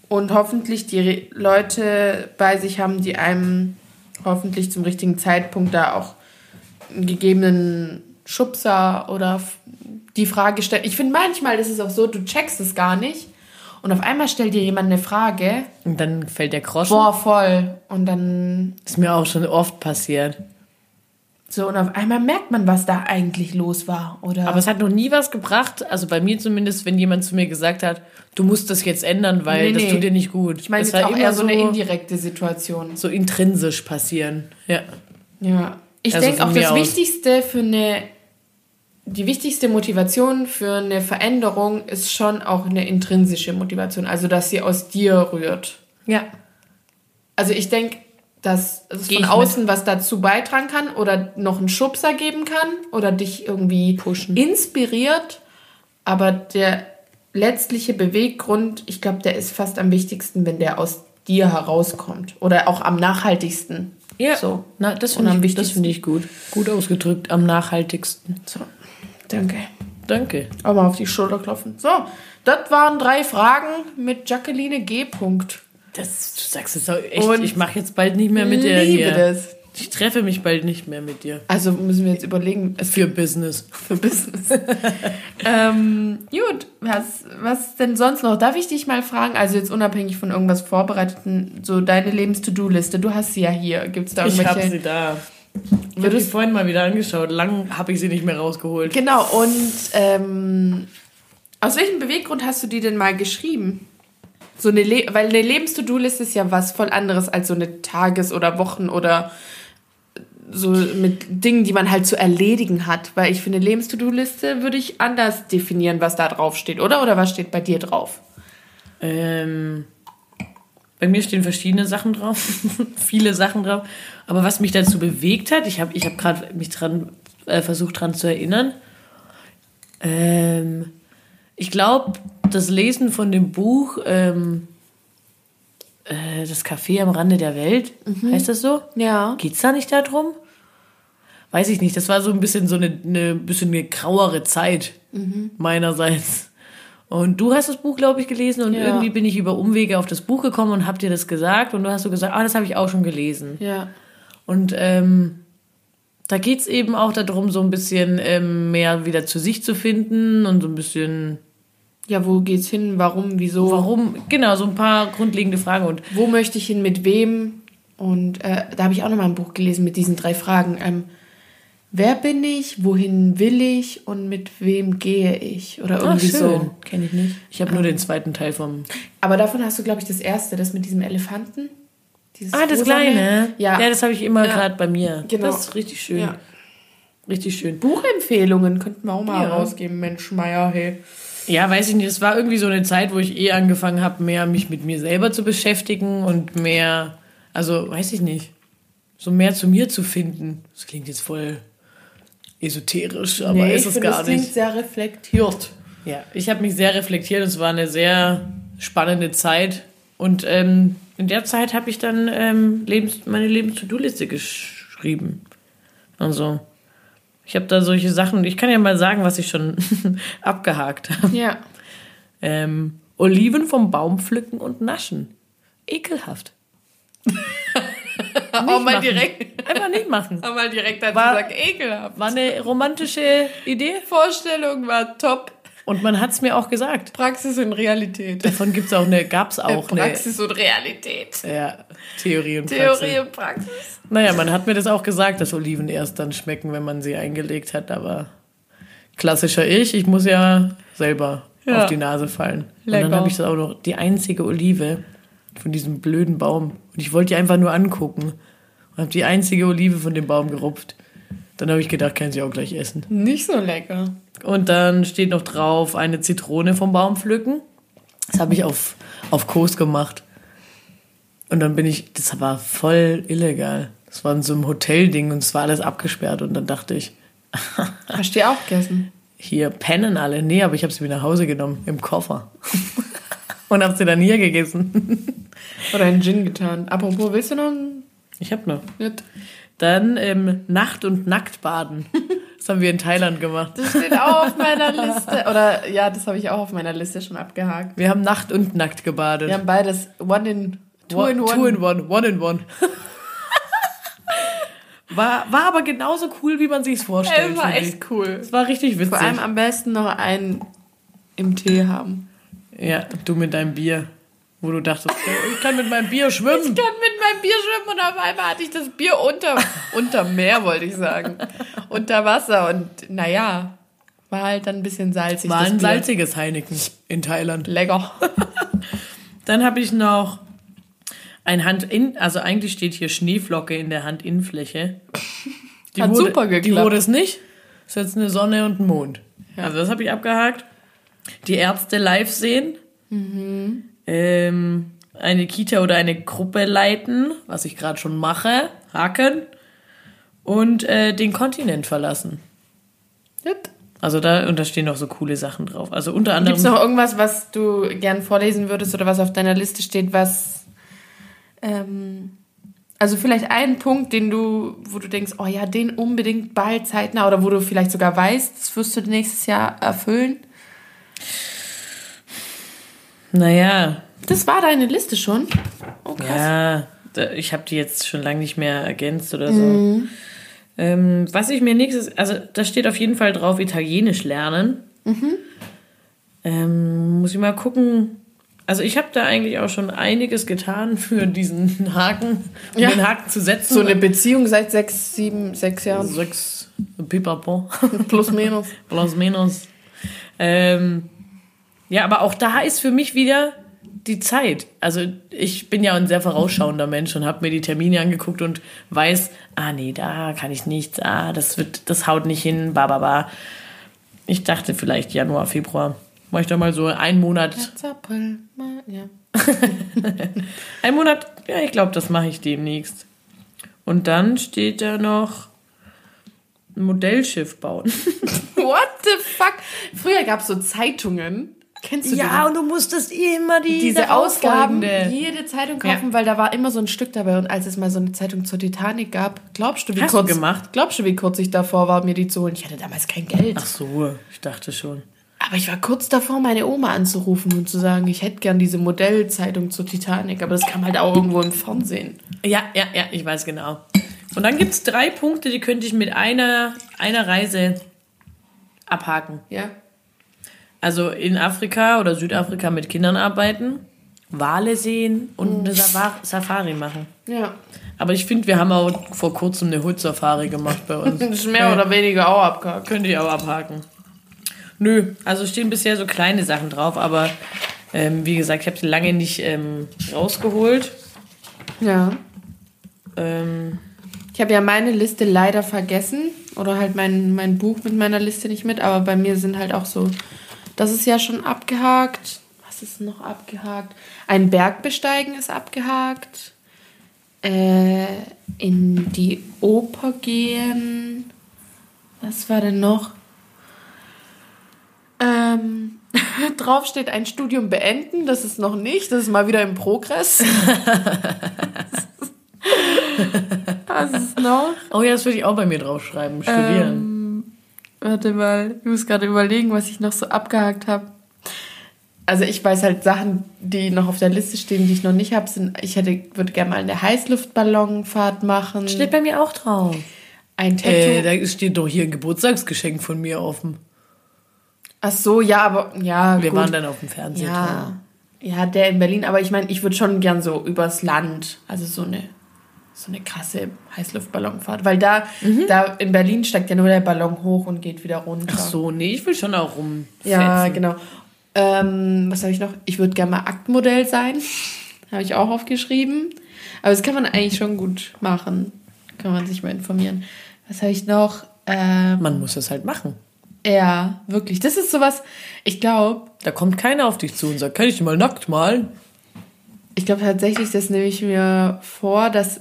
Speaker 3: Und hoffentlich die Re- Leute bei sich haben, die einem hoffentlich zum richtigen Zeitpunkt da auch einen gegebenen Schubser oder die Frage stellen. Ich finde manchmal ist es auch so, du checkst es gar nicht und auf einmal stellt dir jemand eine Frage.
Speaker 1: Und dann fällt der Groschen.
Speaker 3: Boah, voll. Und dann
Speaker 1: Ist mir auch schon oft passiert.
Speaker 3: So und auf einmal merkt man, was da eigentlich los war. Oder
Speaker 1: Aber es hat noch nie was gebracht, also bei mir zumindest, wenn jemand zu mir gesagt hat, du musst das jetzt ändern, weil
Speaker 3: Nee,
Speaker 1: das
Speaker 3: nee.
Speaker 1: tut dir nicht gut.
Speaker 3: ich meine
Speaker 1: das
Speaker 3: jetzt
Speaker 1: war
Speaker 3: auch
Speaker 1: immer
Speaker 3: eher so eine indirekte Situation.
Speaker 1: so intrinsisch passieren. Ja.
Speaker 3: Ja. Ich
Speaker 1: Also
Speaker 3: denke auch, das
Speaker 1: aus.
Speaker 3: Wichtigste für eine, die wichtigste Motivation für eine Veränderung ist schon auch eine intrinsische Motivation, also dass sie aus dir rührt.
Speaker 1: Ja.
Speaker 3: Also ich denke, dass es
Speaker 1: Geh
Speaker 3: von außen was dazu beitragen kann oder noch einen Schubser geben kann oder dich irgendwie
Speaker 1: Pushen.
Speaker 3: inspiriert. Aber der letztliche Beweggrund, ich glaube, der ist fast am wichtigsten, wenn der aus dir herauskommt. Oder auch am nachhaltigsten.
Speaker 1: Ja.
Speaker 3: So.
Speaker 1: Na, das finde ich, das finde ich gut. Gut ausgedrückt, am nachhaltigsten.
Speaker 3: So. Danke.
Speaker 1: Danke.
Speaker 3: Mal auf die Schulter klopfen. So, das waren drei Fragen mit Jacqueline G. Punkt.
Speaker 1: Das, du sagst es auch echt,
Speaker 3: Und
Speaker 1: ich mache jetzt bald nicht mehr mit dir
Speaker 3: Liebe
Speaker 1: hier.
Speaker 3: das.
Speaker 1: Ich treffe mich bald nicht mehr mit dir.
Speaker 3: Also müssen wir jetzt überlegen, es
Speaker 1: Für Business.
Speaker 3: für Business. ähm, gut, was, was denn sonst noch? Darf ich dich mal fragen, also jetzt unabhängig von irgendwas Vorbereiteten, so deine Lebens-To-Do-Liste, du hast sie ja hier. Gibt es da
Speaker 1: Ich habe
Speaker 3: irgendwelche?
Speaker 1: sie da. Ich habe sie vorhin mal wieder angeschaut. Lang habe ich sie nicht mehr rausgeholt.
Speaker 3: Genau, und ähm, aus welchem Beweggrund hast du die denn mal geschrieben? So eine Le weil eine Lebens-To-Do-Liste ist ja was voll anderes als so eine Tages- oder Wochen- oder so mit Dingen, die man halt zu erledigen hat. Weil ich finde, Lebens-To-Do-Liste würde ich anders definieren, was da drauf steht, oder? Oder was steht bei dir drauf?
Speaker 1: Ähm, bei mir stehen verschiedene Sachen drauf, viele Sachen drauf. Aber was mich dazu bewegt hat, ich habe ich hab gerade mich dran äh, versucht dran zu erinnern. Ähm, ich glaube, das Lesen von dem Buch ähm, äh, Das Café am Rande der Welt, heißt das so?
Speaker 3: Ja.
Speaker 1: Geht's da nicht darum? Weiß ich nicht. Das war so ein bisschen so eine, eine bisschen eine grauere Zeit meinerseits. Und du hast das Buch, glaube ich, gelesen und
Speaker 3: Ja.
Speaker 1: irgendwie bin ich über Umwege auf das Buch gekommen und hab dir das gesagt und du hast so gesagt, ah, das habe ich auch schon gelesen.
Speaker 3: Ja.
Speaker 1: Und ähm, da geht's eben auch darum, so ein bisschen ähm, mehr wieder zu sich zu finden und so ein bisschen,
Speaker 3: Ja, wo geht's hin? Warum? Wieso?
Speaker 1: warum, genau, so ein paar grundlegende Fragen. Und
Speaker 3: Wo möchte ich hin? Mit wem? Und äh, da habe ich auch noch mal ein Buch gelesen mit diesen drei Fragen. Ähm, wer bin ich? Wohin will ich? Und mit wem gehe ich? Oder irgendwie so.
Speaker 1: Kenne ich nicht. Ich habe nur den zweiten Teil vom
Speaker 3: Aber davon hast du, glaube ich, das erste, das mit diesem Elefanten. Dieses
Speaker 1: Ah, das
Speaker 3: rosane.
Speaker 1: kleine.
Speaker 3: Ja.
Speaker 1: Ja, das habe ich immer
Speaker 3: Ja.
Speaker 1: gerade bei mir.
Speaker 3: Genau.
Speaker 1: Das ist richtig schön.
Speaker 3: Ja.
Speaker 1: Richtig schön.
Speaker 3: Buchempfehlungen könnten wir auch mal
Speaker 1: Ja.
Speaker 3: rausgeben, Mensch, Meier, hey.
Speaker 1: Ja, weiß ich nicht. Es war irgendwie so eine Zeit, wo ich eh angefangen habe, mehr mich mit mir selber zu beschäftigen und mehr, also weiß ich nicht, so mehr zu mir zu finden. Das klingt jetzt voll esoterisch, aber ist es gar nicht.
Speaker 3: sehr reflektiert.
Speaker 1: Ja, ich habe mich sehr reflektiert. Es war eine sehr spannende Zeit. Und ähm, in der Zeit habe ich dann ähm, Lebens meine Lebens-To-Do-Liste geschrieben. Also, ich habe da solche Sachen. Ich kann ja mal sagen, was ich schon abgehakt habe.
Speaker 3: Ja.
Speaker 1: Ähm, Oliven vom Baum pflücken und naschen. Ekelhaft.
Speaker 3: Aber mal
Speaker 1: machen.
Speaker 3: direkt,
Speaker 1: Einfach nicht machen.
Speaker 3: aber mal direkt dazu
Speaker 1: War-
Speaker 3: sagen, ekelhaft.
Speaker 1: War eine romantische Idee.
Speaker 3: Vorstellung war top.
Speaker 1: Und man hat es mir auch gesagt.
Speaker 3: Praxis und Realität.
Speaker 1: Davon gibt's auch eine, gab's auch eine
Speaker 3: Praxis und Realität.
Speaker 1: ja, Theorie und Praxis.
Speaker 3: Theorie und Praxis.
Speaker 1: Naja, man hat mir das auch gesagt, dass Oliven erst dann schmecken, wenn man sie eingelegt hat, aber klassischer ich, ich muss ja selber
Speaker 3: Ja.
Speaker 1: auf die Nase fallen. Und
Speaker 3: Lecker.
Speaker 1: dann habe ich das auch noch, die einzige Olive von diesem blöden Baum. Und ich wollte die einfach nur angucken. Und habe die einzige Olive von dem Baum gerupft. Dann habe ich gedacht, kann sie auch gleich essen.
Speaker 3: Nicht so lecker.
Speaker 1: Und dann steht noch drauf, eine Zitrone vom Baum pflücken. Das habe ich auf, auf Kurs gemacht. Und dann bin ich, das war voll illegal. Das war in so einem Hotelding und es war alles abgesperrt. Und dann dachte ich,
Speaker 3: Hast du die auch gegessen?
Speaker 1: hier pennen alle. Nee, aber ich habe sie wieder nach Hause genommen, im Koffer. und habe sie dann hier gegessen.
Speaker 3: Oder einen Gin getan? Apropos, willst du noch einen?
Speaker 1: Ich habe noch.
Speaker 3: Nicht?
Speaker 1: Dann ähm, Nacht- und Nacktbaden. Das haben wir in Thailand gemacht.
Speaker 3: Das steht auch auf meiner Liste. Oder ja, das habe ich auch auf meiner Liste schon abgehakt.
Speaker 1: Wir haben Nacht und Nackt gebadet.
Speaker 3: Wir haben beides One in Two in One.
Speaker 1: Two in one. One in one. war, war aber genauso cool, wie man sich vorstellt.
Speaker 3: Ey, war
Speaker 1: finde ich.
Speaker 3: echt cool.
Speaker 1: Es war richtig witzig.
Speaker 3: Vor allem am besten noch einen im Tee haben.
Speaker 1: ja, du mit deinem Bier. Wo du dachtest, ich kann mit meinem Bier schwimmen.
Speaker 3: Ich kann mit meinem Bier schwimmen und auf einmal hatte ich das Bier unter, unter Meer, wollte ich sagen. unter Wasser und naja, war halt dann ein bisschen salzig.
Speaker 1: War
Speaker 3: das
Speaker 1: ein salziges Heineken in Thailand.
Speaker 3: Lecker.
Speaker 1: Dann habe ich noch ein Hand-In, also eigentlich steht hier Schneeflocke in der Handinnenfläche. Die
Speaker 3: Hat
Speaker 1: wurde,
Speaker 3: super
Speaker 1: Die
Speaker 3: geklappt.
Speaker 1: wurde es nicht. Es ist jetzt eine Sonne und ein Mond. Also das habe ich abgehakt. Die Ärzte live sehen.
Speaker 3: Mhm.
Speaker 1: Ähm, eine Kita oder eine Gruppe leiten, was ich gerade schon mache. Haken. Und äh, den Kontinent verlassen.
Speaker 3: Gut.
Speaker 1: Also da, und da stehen noch so coole Sachen drauf. Also unter anderem.
Speaker 3: Gibt es noch irgendwas, was du gern vorlesen würdest oder was auf deiner Liste steht, was. Ähm, also vielleicht einen Punkt, den du, wo du denkst, oh ja, den unbedingt bald zeitnah oder wo du vielleicht sogar weißt, das wirst du nächstes Jahr erfüllen.
Speaker 1: Naja,
Speaker 3: Das war deine Liste schon. Oh, krass.
Speaker 1: Ja, ich habe die jetzt schon lange nicht mehr ergänzt oder so. Ähm, was ich mir nächstes, also da steht auf jeden Fall drauf, Italienisch lernen. Ähm, muss ich mal gucken. Also ich habe da eigentlich auch schon einiges getan für diesen Haken, um
Speaker 3: Ja.
Speaker 1: den Haken zu setzen.
Speaker 3: So eine Beziehung seit sechs, sieben, sechs Jahren.
Speaker 1: sechs Pipapo.
Speaker 3: Plus minus.
Speaker 1: Plus minus. Ähm, ja, aber auch da ist für mich wieder die Zeit. Also ich bin ja ein sehr vorausschauender Mensch und habe mir die Termine angeguckt und weiß, ah nee, da kann ich nichts, ah, das wird, das haut nicht hin, ba, ba, ba. Ich dachte vielleicht Januar, Februar. Mach ich da mal so einen Monat.
Speaker 3: Zappel, mal- ja.
Speaker 1: Ein Monat, ja, ich glaube, das mache ich demnächst. Und dann steht da noch ein Modellschiff bauen.
Speaker 3: What the fuck? Früher gab es so Zeitungen. Kennst du die?
Speaker 1: und du musstest immer die
Speaker 3: diese Ausgaben, jede Zeitung kaufen, weil da war immer so ein Stück dabei. Und als es mal so eine Zeitung zur Titanic gab, glaubst du, wie
Speaker 1: Hast du
Speaker 3: kurz
Speaker 1: gemacht?
Speaker 3: Glaubst du, wie kurz ich davor war, mir die zu holen? Ich hatte damals kein Geld.
Speaker 1: Ach so, ich dachte schon.
Speaker 3: Aber ich war kurz davor, meine Oma anzurufen und zu sagen, ich hätte gern diese Modellzeitung zur Titanic. Aber das kam halt auch irgendwo im Fernsehen.
Speaker 1: Ja, ja, ja, ich weiß genau. Und dann gibt es drei Punkte, die könnte ich mit einer, einer Reise abhaken.
Speaker 3: Ja.
Speaker 1: Also in Afrika oder Südafrika mit Kindern arbeiten, Wale sehen und eine Safa- Safari machen.
Speaker 3: Ja.
Speaker 1: Aber ich finde, wir haben auch vor kurzem eine Hut-Safari gemacht bei uns.
Speaker 3: Das ist mehr oder weniger auch abgehakt.
Speaker 1: Könnt ihr auch abhaken. Nö, also stehen bisher so kleine Sachen drauf, aber ähm, wie gesagt, ich habe sie lange nicht ähm, rausgeholt.
Speaker 3: Ja.
Speaker 1: Ähm,
Speaker 3: Ich habe ja meine Liste leider vergessen oder halt mein, mein Buch mit meiner Liste nicht mit, aber bei mir sind halt auch so, das ist ja schon abgehakt. Was ist noch abgehakt? Ein Berg besteigen ist abgehakt. Äh, in die Oper gehen. Was war denn noch? Ähm, drauf steht ein Studium beenden. Das ist noch nicht. Das ist mal wieder im Progress. Was ist noch?
Speaker 1: oh ja, das würde ich auch bei mir draufschreiben. Studieren.
Speaker 3: Ähm, warte mal, ich muss gerade überlegen, was ich noch so abgehakt habe. Also ich weiß halt Sachen, die noch auf der Liste stehen, die ich noch nicht habe. Sind, ich hätte, würde gerne mal eine Heißluftballonfahrt machen.
Speaker 1: Steht bei mir auch drauf.
Speaker 3: Ein Tattoo.
Speaker 1: Äh, da steht doch hier ein Geburtstagsgeschenk von mir offen.
Speaker 3: Ach so, ja, aber ja,
Speaker 1: Wir
Speaker 3: gut.
Speaker 1: waren dann auf dem Fernseher.
Speaker 3: ja, ja, der in Berlin. Aber ich meine, ich würde schon gern so übers Land, also so eine so eine krasse Heißluftballonfahrt, weil da, da in Berlin steigt ja nur der Ballon hoch und geht wieder runter.
Speaker 1: Ach so, nee, ich will schon auch rum.
Speaker 3: Ja, genau. Ähm, was habe ich noch? Ich würde gerne mal Aktmodell sein. habe ich auch aufgeschrieben. Aber das kann man eigentlich schon gut machen. Kann man sich mal informieren. Was habe ich noch? Ähm,
Speaker 1: Man muss es halt machen.
Speaker 3: ja, wirklich. Das ist sowas, ich glaube,
Speaker 1: Da kommt keiner auf dich zu und sagt, kann ich dich mal nackt malen?
Speaker 3: ich glaube tatsächlich, das nehme ich mir vor, dass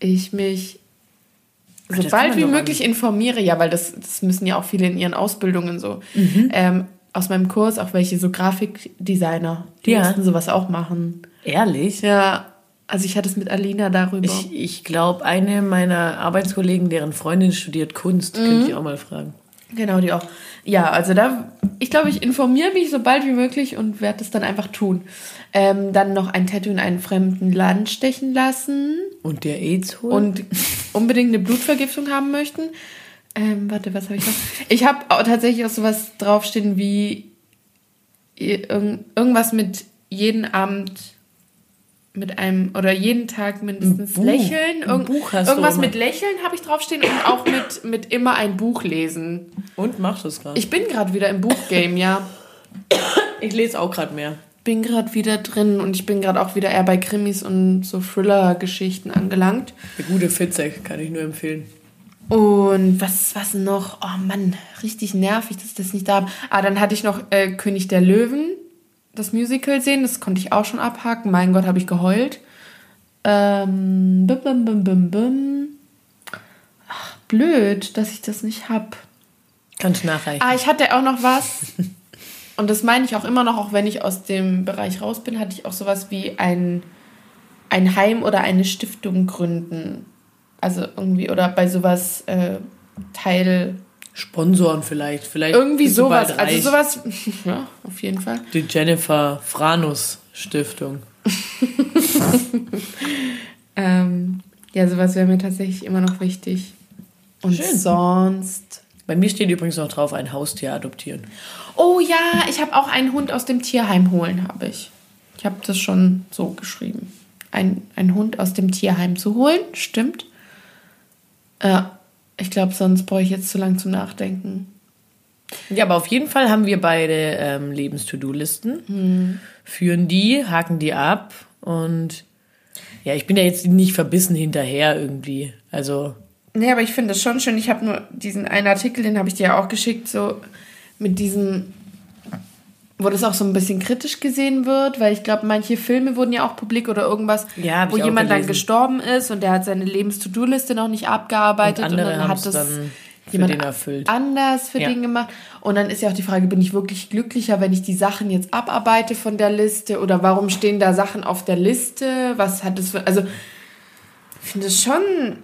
Speaker 3: ich mich sobald
Speaker 1: man
Speaker 3: wie möglich informiere, ja, weil das, das müssen ja auch viele in ihren Ausbildungen so.
Speaker 1: Mhm.
Speaker 3: Ähm, aus meinem Kurs auch welche so Grafikdesigner, die
Speaker 1: Ja.
Speaker 3: mussten sowas auch machen.
Speaker 1: Ehrlich?
Speaker 3: Ja, also ich hatte es mit Alina darüber.
Speaker 1: Ich, ich glaube, eine meiner Arbeitskollegen, deren Freundin studiert Kunst, könnte ich auch mal fragen.
Speaker 3: Genau, die auch. Ja, also da, ich glaube, ich informiere mich so bald wie möglich und werde es dann einfach tun. Ähm, dann noch ein Tattoo in einem fremden Land stechen lassen
Speaker 1: Und der AIDS holen?
Speaker 3: und unbedingt eine Blutvergiftung haben möchten. Ähm, warte, was habe ich noch? Ich habe tatsächlich auch sowas draufstehen wie irg- irgendwas mit jeden Abend mit einem oder jeden Tag mindestens
Speaker 1: Buch.
Speaker 3: lächeln.
Speaker 1: Du
Speaker 3: irgendwas mit Lächeln habe ich draufstehen und auch mit, mit immer ein Buch lesen.
Speaker 1: Und mach das gerade. Ich,
Speaker 3: Ich bin gerade wieder im Buchgame, ja.
Speaker 1: ich lese auch gerade mehr.
Speaker 3: Bin gerade wieder drin und ich bin gerade auch wieder eher bei Krimis und so Thriller-Geschichten angelangt.
Speaker 1: Der gute Fitzek kann ich nur empfehlen.
Speaker 3: Und was, was noch? Oh Mann, richtig nervig, dass ich das nicht da habe. Ah, dann hatte ich noch äh, König der Löwen, das Musical sehen. Das konnte ich auch schon abhaken. Mein Gott, habe ich geheult. Ähm, bim, bim, bim, bim, bim. Ach, blöd, dass ich das nicht hab.
Speaker 1: Kannst du nachreichen.
Speaker 3: Ah, ich hatte auch noch was. Und das meine ich auch immer noch, auch wenn ich aus dem Bereich raus bin, hatte ich auch sowas wie ein, ein Heim oder eine Stiftung gründen. Also irgendwie, oder bei sowas äh, Teil.
Speaker 1: Sponsoren vielleicht. Vielleicht
Speaker 3: Irgendwie sowas. Also sowas, ja, auf jeden Fall.
Speaker 1: Die Jennifer Franus Stiftung.
Speaker 3: Ähm, ja, sowas wäre mir tatsächlich immer noch wichtig. Und
Speaker 1: Schön.
Speaker 3: sonst.
Speaker 1: Bei mir steht übrigens noch drauf, ein Haustier adoptieren.
Speaker 3: Oh ja, ich habe auch einen Hund aus dem Tierheim holen, habe ich. Ich habe das schon so geschrieben. Ein, ein Hund aus dem Tierheim zu holen, stimmt. Ja, ich glaube, sonst brauche ich jetzt zu lang zum Nachdenken.
Speaker 1: Ja, aber auf jeden Fall haben wir beide ähm, Lebens-To-Do-Listen. Führen die, haken die ab und ja, ich bin ja jetzt nicht verbissen hinterher irgendwie. Also,
Speaker 3: Nee, aber ich finde das schon schön. Ich habe nur diesen einen Artikel, den habe ich dir ja auch geschickt, so mit diesem, wo das auch so ein bisschen kritisch gesehen wird, weil ich glaube, manche Filme wurden ja auch publik oder irgendwas,
Speaker 1: Ja,
Speaker 3: wo jemand dann
Speaker 1: gelesen.
Speaker 3: gestorben ist und der hat seine Lebens-To-Do-Liste noch nicht abgearbeitet
Speaker 1: Und
Speaker 3: und, dann hat das
Speaker 1: dann
Speaker 3: jemand
Speaker 1: erfüllt.
Speaker 3: anders für
Speaker 1: Ja.
Speaker 3: den gemacht. Und dann ist ja auch die Frage, bin ich wirklich glücklicher, wenn ich die Sachen jetzt abarbeite von der Liste oder warum stehen da Sachen auf der Liste? Was hat das für, also ich finde es schon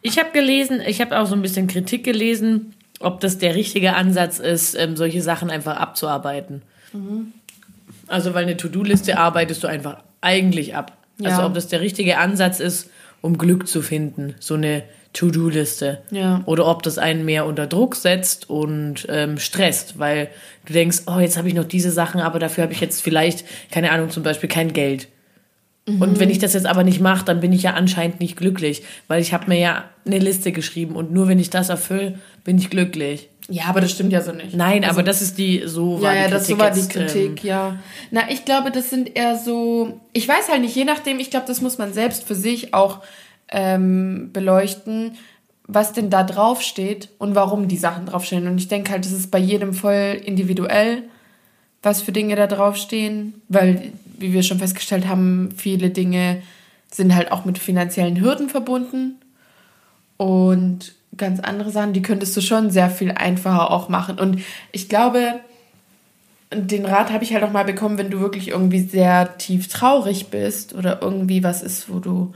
Speaker 1: ich habe gelesen, ich habe auch so ein bisschen Kritik gelesen, ob das der richtige Ansatz ist, ähm, solche Sachen einfach abzuarbeiten. Also, weil eine To-Do-Liste arbeitest du einfach eigentlich ab. Also,
Speaker 3: Ja.
Speaker 1: ob das der richtige Ansatz ist, um Glück zu finden, so eine To-Do-Liste.
Speaker 3: Ja.
Speaker 1: Oder ob das einen mehr unter Druck setzt und ähm, stresst, weil du denkst, oh, jetzt habe ich noch diese Sachen, aber dafür habe ich jetzt vielleicht, keine Ahnung, zum Beispiel kein Geld. Und wenn ich das jetzt aber nicht mache, dann bin ich ja anscheinend nicht glücklich, weil ich habe mir ja eine Liste geschrieben und nur wenn ich das erfülle, bin ich glücklich.
Speaker 3: Ja, aber das stimmt ja so nicht.
Speaker 1: Nein, aber das ist die so war
Speaker 3: Ja, ja,
Speaker 1: die
Speaker 3: das so
Speaker 1: Kritik
Speaker 3: war die Kritik,
Speaker 1: ähm,
Speaker 3: ja. Na, ich glaube, das sind eher so, ich weiß halt nicht, je nachdem, ich glaube, das muss man selbst für sich auch ähm, beleuchten, was denn da draufsteht und warum die Sachen draufstehen. Und ich denke halt, das ist bei jedem voll individuell, was für Dinge da draufstehen, weil, wie wir schon festgestellt haben, viele Dinge sind halt auch mit finanziellen Hürden verbunden. Und ganz andere Sachen, die könntest du schon sehr viel einfacher auch machen. Und ich glaube, den Rat habe ich halt auch mal bekommen, wenn du wirklich irgendwie sehr tief traurig bist oder irgendwie was ist, wo du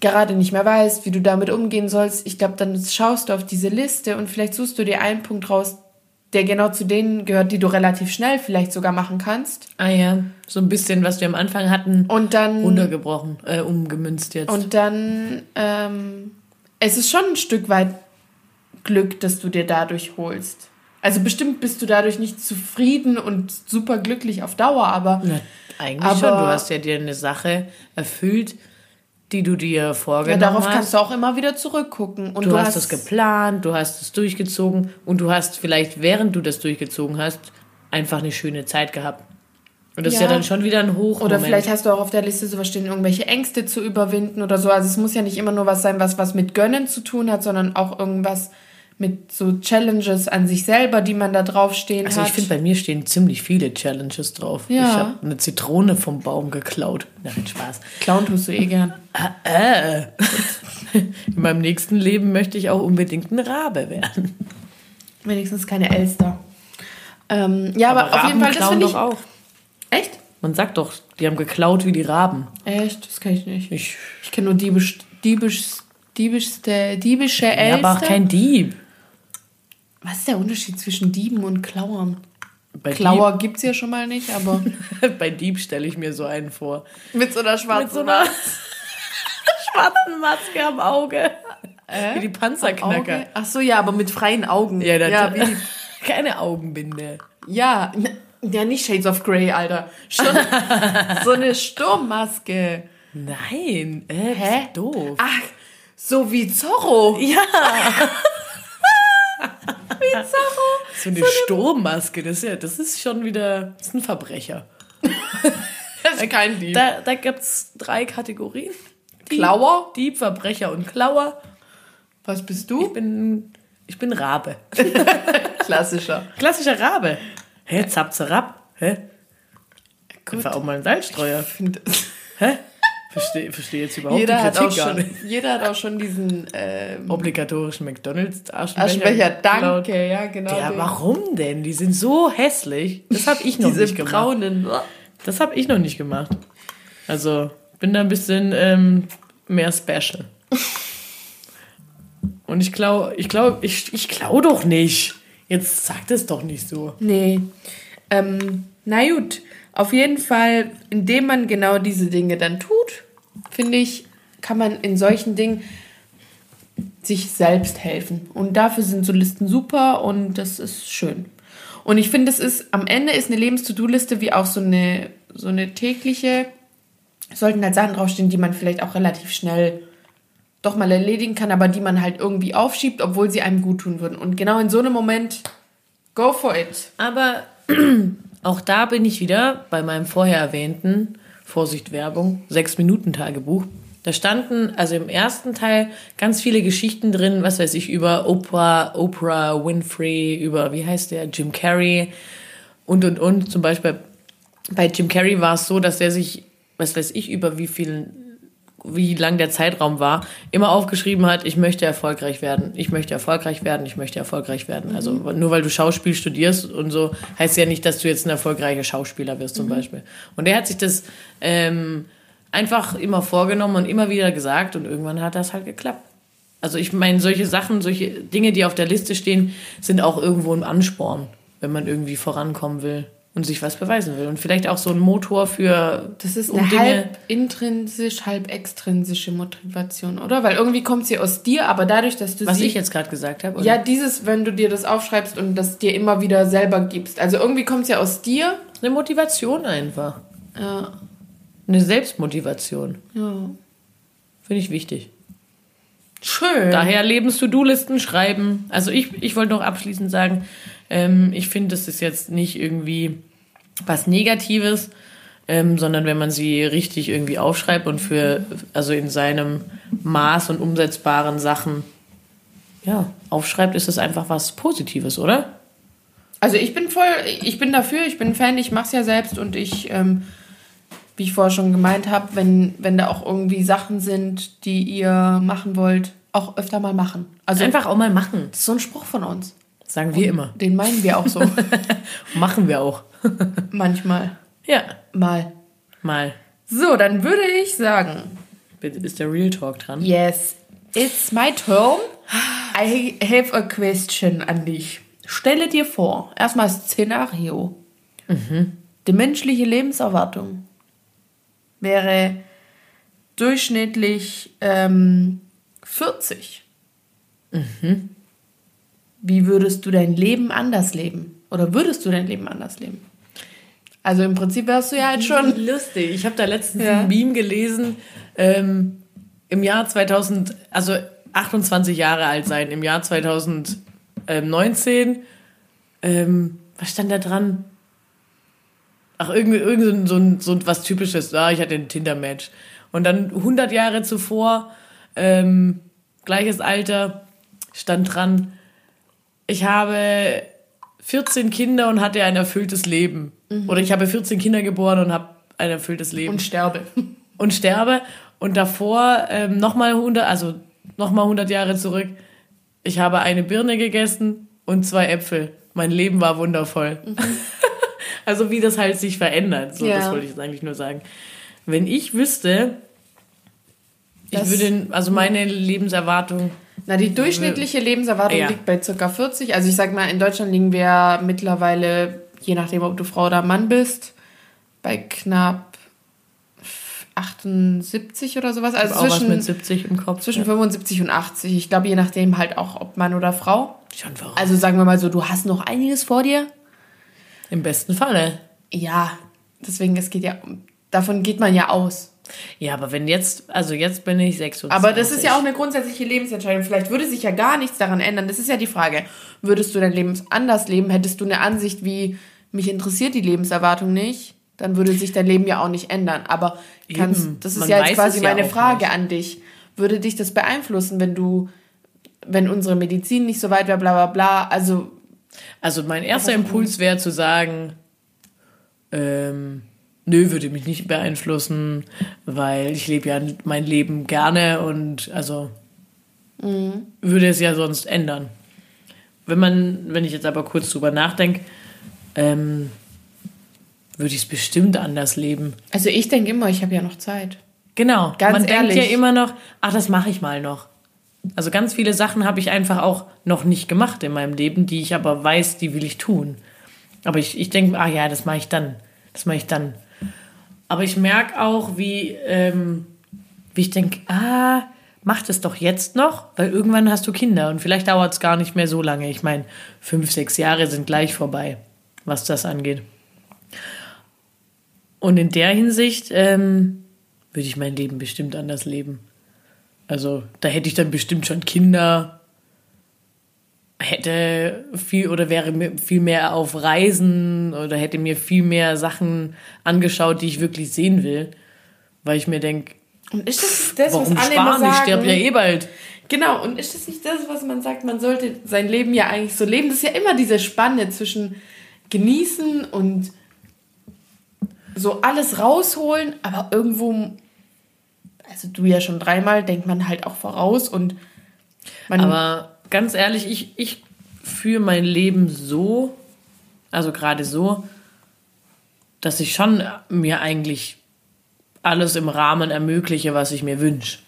Speaker 3: gerade nicht mehr weißt, wie du damit umgehen sollst. Ich glaube, dann schaust du auf diese Liste und vielleicht suchst du dir einen Punkt raus, der genau zu denen gehört, die du relativ schnell vielleicht sogar machen kannst.
Speaker 1: Ah ja, so ein bisschen, was wir am Anfang hatten,
Speaker 3: Und dann
Speaker 1: runtergebrochen, äh, umgemünzt jetzt.
Speaker 3: Und dann, ähm, es ist schon ein Stück weit Glück, dass du dir dadurch holst. Also bestimmt bist du dadurch nicht zufrieden und super glücklich auf Dauer, aber
Speaker 1: Na, eigentlich
Speaker 3: Aber-
Speaker 1: schon. Du hast ja dir eine Sache erfüllt, die du dir
Speaker 3: ja,
Speaker 1: vorgenommen
Speaker 3: darauf
Speaker 1: hast.
Speaker 3: kannst du auch immer wieder zurückgucken. Und
Speaker 1: du, hast es geplant, du hast es durchgezogen und du hast vielleicht, während du das durchgezogen hast, einfach eine schöne Zeit gehabt. Und das ist
Speaker 3: Ja.
Speaker 1: ja dann schon wieder ein Hoch.
Speaker 3: Oder vielleicht hast du auch auf der Liste sowas stehen, irgendwelche Ängste zu überwinden oder so. Also es muss ja nicht immer nur was sein, was was mit Gönnen zu tun hat, sondern auch irgendwas mit so Challenges an sich selber, die man da draufstehen
Speaker 1: Also
Speaker 3: hat.
Speaker 1: ich finde, bei mir stehen ziemlich viele Challenges drauf.
Speaker 3: Ja.
Speaker 1: Ich habe eine Zitrone vom Baum geklaut. Nein, Spaß.
Speaker 3: Clown tust du eh gern.
Speaker 1: Äh. In meinem nächsten Leben möchte ich auch unbedingt ein Rabe werden.
Speaker 3: Wenigstens keine Elster. Ähm, ja, aber, auf jeden Fall, das
Speaker 1: klauen
Speaker 3: finde ich...
Speaker 1: auch.
Speaker 3: Echt?
Speaker 1: Man sagt doch, die haben geklaut wie die Raben.
Speaker 3: Echt? Das kann ich nicht.
Speaker 1: Ich,
Speaker 3: Ich kenne nur diebisch, diebisch, diebischste, diebische
Speaker 1: ja, aber auch
Speaker 3: Elster.
Speaker 1: kein Dieb.
Speaker 3: Was ist der Unterschied zwischen Dieben und Klauern?
Speaker 1: Bei
Speaker 3: Klauer gibt's ja schon mal nicht, aber
Speaker 1: Dieb, bei Dieb stelle ich mir so einen vor.
Speaker 3: mit so einer schwarzen
Speaker 1: Mit so einer schwarzen Maske am Auge. Wie die Panzerknacker.
Speaker 3: Ach so, ja, aber mit freien Augen.
Speaker 1: Ja,
Speaker 3: ja, wie die,
Speaker 1: keine Augenbinde.
Speaker 3: ja, ja, nicht Shades of Grey, Alter. Schon so eine Sturmmaske.
Speaker 1: Nein, äh,
Speaker 3: Hä?
Speaker 1: Doof.
Speaker 3: Ach, so wie Zorro.
Speaker 1: Ja,
Speaker 3: Wie Zorro.
Speaker 1: so eine Sturmmaske, das ist ja, das ist schon wieder, das ist ein Verbrecher.
Speaker 3: Das ist kein Dieb.
Speaker 1: Da, da gibt's drei Kategorien. Dieb,
Speaker 3: Klauer?
Speaker 1: Dieb, Verbrecher und Klauer.
Speaker 3: Was bist
Speaker 1: Ich
Speaker 3: du?
Speaker 1: bin, ich bin Rabe.
Speaker 3: Klassischer.
Speaker 1: Klassischer Rabe. Hä, Zapzerab? Hä?
Speaker 3: Gut.
Speaker 1: Einfach auch mal ein Salzstreuer. Hä? Verstehe versteh jetzt überhaupt
Speaker 3: Jeder
Speaker 1: die
Speaker 3: hat,
Speaker 1: Kritik
Speaker 3: auch
Speaker 1: gar
Speaker 3: schon,
Speaker 1: nicht.
Speaker 3: jeder hat auch schon diesen ähm,
Speaker 1: Obligatorischen McDonalds-Aschenbecher.
Speaker 3: Aschenbecher.
Speaker 1: geklaut.
Speaker 3: Danke, ja, genau.
Speaker 1: Ja, warum denn? Die sind so hässlich. Das habe ich noch
Speaker 3: Diese
Speaker 1: nicht gemacht.
Speaker 3: braunen.
Speaker 1: Das habe ich noch nicht gemacht. Also bin da ein bisschen ähm, mehr special. Und ich glaube, ich glaube, ich, ich klau doch nicht. Jetzt sag das doch nicht so.
Speaker 3: Nee. Ähm, na gut. Auf jeden Fall, indem man genau diese Dinge dann tut, finde ich, kann man in solchen Dingen sich selbst helfen. Und dafür sind so Listen super und das ist schön. Und ich finde, es ist, am Ende ist eine Lebens-To-Do-Liste wie auch so eine, so eine tägliche, sollten halt Sachen draufstehen, die man vielleicht auch relativ schnell doch mal erledigen kann, aber die man halt irgendwie aufschiebt, obwohl sie einem gut tun würden. Und genau in so einem Moment, go for it.
Speaker 1: Aber auch da bin ich wieder bei meinem vorher erwähnten, Vorsicht Werbung, 6-Minuten-Tagebuch. Da standen also im ersten Teil ganz viele Geschichten drin, was weiß ich, über Oprah, Oprah Winfrey, über, wie heißt der, Jim Carrey und, und, und. Zum Beispiel bei Jim Carrey war es so, dass er sich, was weiß ich, über wie viel, wie lang der Zeitraum war, immer aufgeschrieben hat, ich möchte erfolgreich werden, ich möchte erfolgreich werden, ich möchte erfolgreich werden. Also nur weil du Schauspiel studierst und so, heißt ja nicht, dass du jetzt ein erfolgreicher Schauspieler wirst zum Beispiel. Und er hat sich das ähm, einfach immer vorgenommen und immer wieder gesagt und irgendwann hat das halt geklappt. Also ich meine, solche Sachen, solche Dinge, die auf der Liste stehen, sind auch irgendwo ein Ansporn, wenn man irgendwie vorankommen will und sich was beweisen will. Und vielleicht auch so ein Motor für
Speaker 3: Das ist
Speaker 1: um
Speaker 3: eine
Speaker 1: Dinge-
Speaker 3: halb intrinsisch, halb extrinsische Motivation, oder? Weil irgendwie kommt sie aus dir, aber dadurch, dass du
Speaker 1: was
Speaker 3: sie...
Speaker 1: ich jetzt gerade gesagt habe. oder?
Speaker 3: ja, dieses, wenn du dir das aufschreibst und das dir immer wieder selber gibst. Also irgendwie kommt es ja aus dir.
Speaker 1: eine Motivation einfach.
Speaker 3: Ja.
Speaker 1: Eine Selbstmotivation.
Speaker 3: Ja.
Speaker 1: Finde ich wichtig.
Speaker 3: Schön.
Speaker 1: Daher Lebens-To-Do-Listen schreiben. Also ich, ich wollte noch abschließend sagen, ähm, ich finde, das ist jetzt nicht irgendwie was Negatives, ähm, sondern wenn man sie richtig irgendwie aufschreibt und für, also in seinem Maß und umsetzbaren Sachen, ja, aufschreibt, ist es einfach was Positives, oder?
Speaker 3: Also ich bin voll, ich bin dafür, ich bin Fan, ich mach's ja selbst und ich, ähm, wie ich vorher schon gemeint habe, wenn, wenn da auch irgendwie Sachen sind, die ihr machen wollt, auch öfter mal machen. Also
Speaker 1: Einfach auch mal machen.
Speaker 3: das ist so ein Spruch von uns.
Speaker 1: Sagen wir immer.
Speaker 3: Den meinen wir auch so.
Speaker 1: Machen wir auch.
Speaker 3: Manchmal.
Speaker 1: Ja,
Speaker 3: Mal.
Speaker 1: mal.
Speaker 3: So, dann würde ich sagen,
Speaker 1: Bitte ist der Real Talk dran.
Speaker 3: yes, it's my turn. I have a question an dich. Stelle dir vor, erstmal Szenario. Die menschliche Lebenserwartung wäre durchschnittlich ähm, 40. Wie würdest du dein Leben anders leben? Oder würdest du dein Leben anders leben? Also im Prinzip wärst du ja jetzt schon.
Speaker 1: lustig. Ich habe da letztens
Speaker 3: Ja.
Speaker 1: ein Meme gelesen. Ähm, Im Jahr 2000, also 28 Jahre alt sein, im Jahr 2019. Ähm, was stand da dran? Ach, irgend, irgend so, ein- so, ein- so ein was Typisches. Ah, ich hatte ein Tinder-Match. Und dann 100 Jahre zuvor, ähm, gleiches Alter, stand dran, ich habe 14 Kinder und hatte ein erfülltes Leben. Oder ich habe 14 Kinder geboren und habe ein erfülltes Leben.
Speaker 3: Und sterbe.
Speaker 1: Und, sterbe. Und davor ähm, nochmal 100, also nochmal 100 Jahre zurück. Ich habe eine Birne gegessen und zwei Äpfel. Mein Leben war wundervoll. also wie das halt sich verändert. So,
Speaker 3: Ja.
Speaker 1: das wollte ich jetzt eigentlich nur sagen. Wenn ich wüsste, ich
Speaker 3: Das-
Speaker 1: würde, also meine Lebenserwartung
Speaker 3: Na, die durchschnittliche Lebenserwartung
Speaker 1: Ja.
Speaker 3: liegt bei ca. 40. Also ich sag mal, in Deutschland liegen wir mittlerweile, je nachdem, ob du Frau oder Mann bist, bei knapp 78 oder sowas. Also
Speaker 1: auch was
Speaker 3: zwischen,
Speaker 1: mit 70 im Kopf.
Speaker 3: zwischen 75 und 80. Ich glaube, je nachdem halt auch, ob Mann oder Frau.
Speaker 1: Schon verrückt.
Speaker 3: Also sagen wir mal so, du hast noch einiges vor dir.
Speaker 1: Im besten Falle.
Speaker 3: Ja, deswegen, es geht ja, davon geht man ja aus.
Speaker 1: Ja, aber wenn jetzt, also jetzt bin ich 26.
Speaker 3: Aber das ist ja auch eine grundsätzliche Lebensentscheidung. Vielleicht würde sich ja gar nichts daran ändern. Das ist ja die Frage. Würdest du dein Leben anders leben? Hättest du eine Ansicht wie, mich interessiert die Lebenserwartung nicht? Dann würde sich dein Leben ja auch nicht ändern. Aber kannst,
Speaker 1: Eben.
Speaker 3: das ist
Speaker 1: Man
Speaker 3: ja jetzt quasi
Speaker 1: ja
Speaker 3: meine Frage
Speaker 1: nicht.
Speaker 3: an dich. Würde dich das beeinflussen, wenn du, wenn unsere Medizin nicht so weit wäre, bla bla bla? Also,
Speaker 1: Also mein erster Impuls wäre zu sagen, ähm, nö, würde mich nicht beeinflussen, weil ich lebe ja mein Leben gerne und also würde es ja sonst ändern. Wenn man, wenn ich jetzt aber kurz drüber nachdenke, ähm, würde ich es bestimmt anders leben.
Speaker 3: also ich denke immer, ich habe ja noch Zeit.
Speaker 1: Genau.
Speaker 3: Ganz
Speaker 1: man denkt ja
Speaker 3: ehrlich.
Speaker 1: immer noch, ach, das mache ich mal noch. Also ganz viele Sachen habe ich einfach auch noch nicht gemacht in meinem Leben, die ich aber weiß, die will ich tun. Aber ich, ich denke, ah ja, das mache ich dann. Das mache ich dann. Aber ich merke auch, wie, ähm, wie ich denke, ah, mach das doch jetzt noch, weil irgendwann hast du Kinder und vielleicht dauert es gar nicht mehr so lange. Ich meine, fünf, sechs Jahre sind gleich vorbei, was das angeht. Und in der Hinsicht ähm, würde ich mein Leben bestimmt anders leben. Also da hätte ich dann bestimmt schon Kinder, hätte viel oder wäre mir viel mehr auf Reisen oder hätte mir viel mehr Sachen angeschaut, die ich wirklich sehen will, weil ich mir denke,
Speaker 3: Und ist das das,
Speaker 1: warum
Speaker 3: was alle immer
Speaker 1: sparen?
Speaker 3: sagen?
Speaker 1: Ich sterbe ja eh bald.
Speaker 3: Genau, und ist das nicht das, was man sagt, man sollte sein Leben ja eigentlich so leben? Das ist ja immer diese Spanne zwischen genießen und so alles rausholen, aber irgendwo, also du ja schon dreimal, denkt man halt auch voraus und man,
Speaker 1: Aber ganz ehrlich, ich, ich führe mein Leben so, also gerade so, dass ich schon mir eigentlich alles im Rahmen ermögliche, was ich mir wünsche.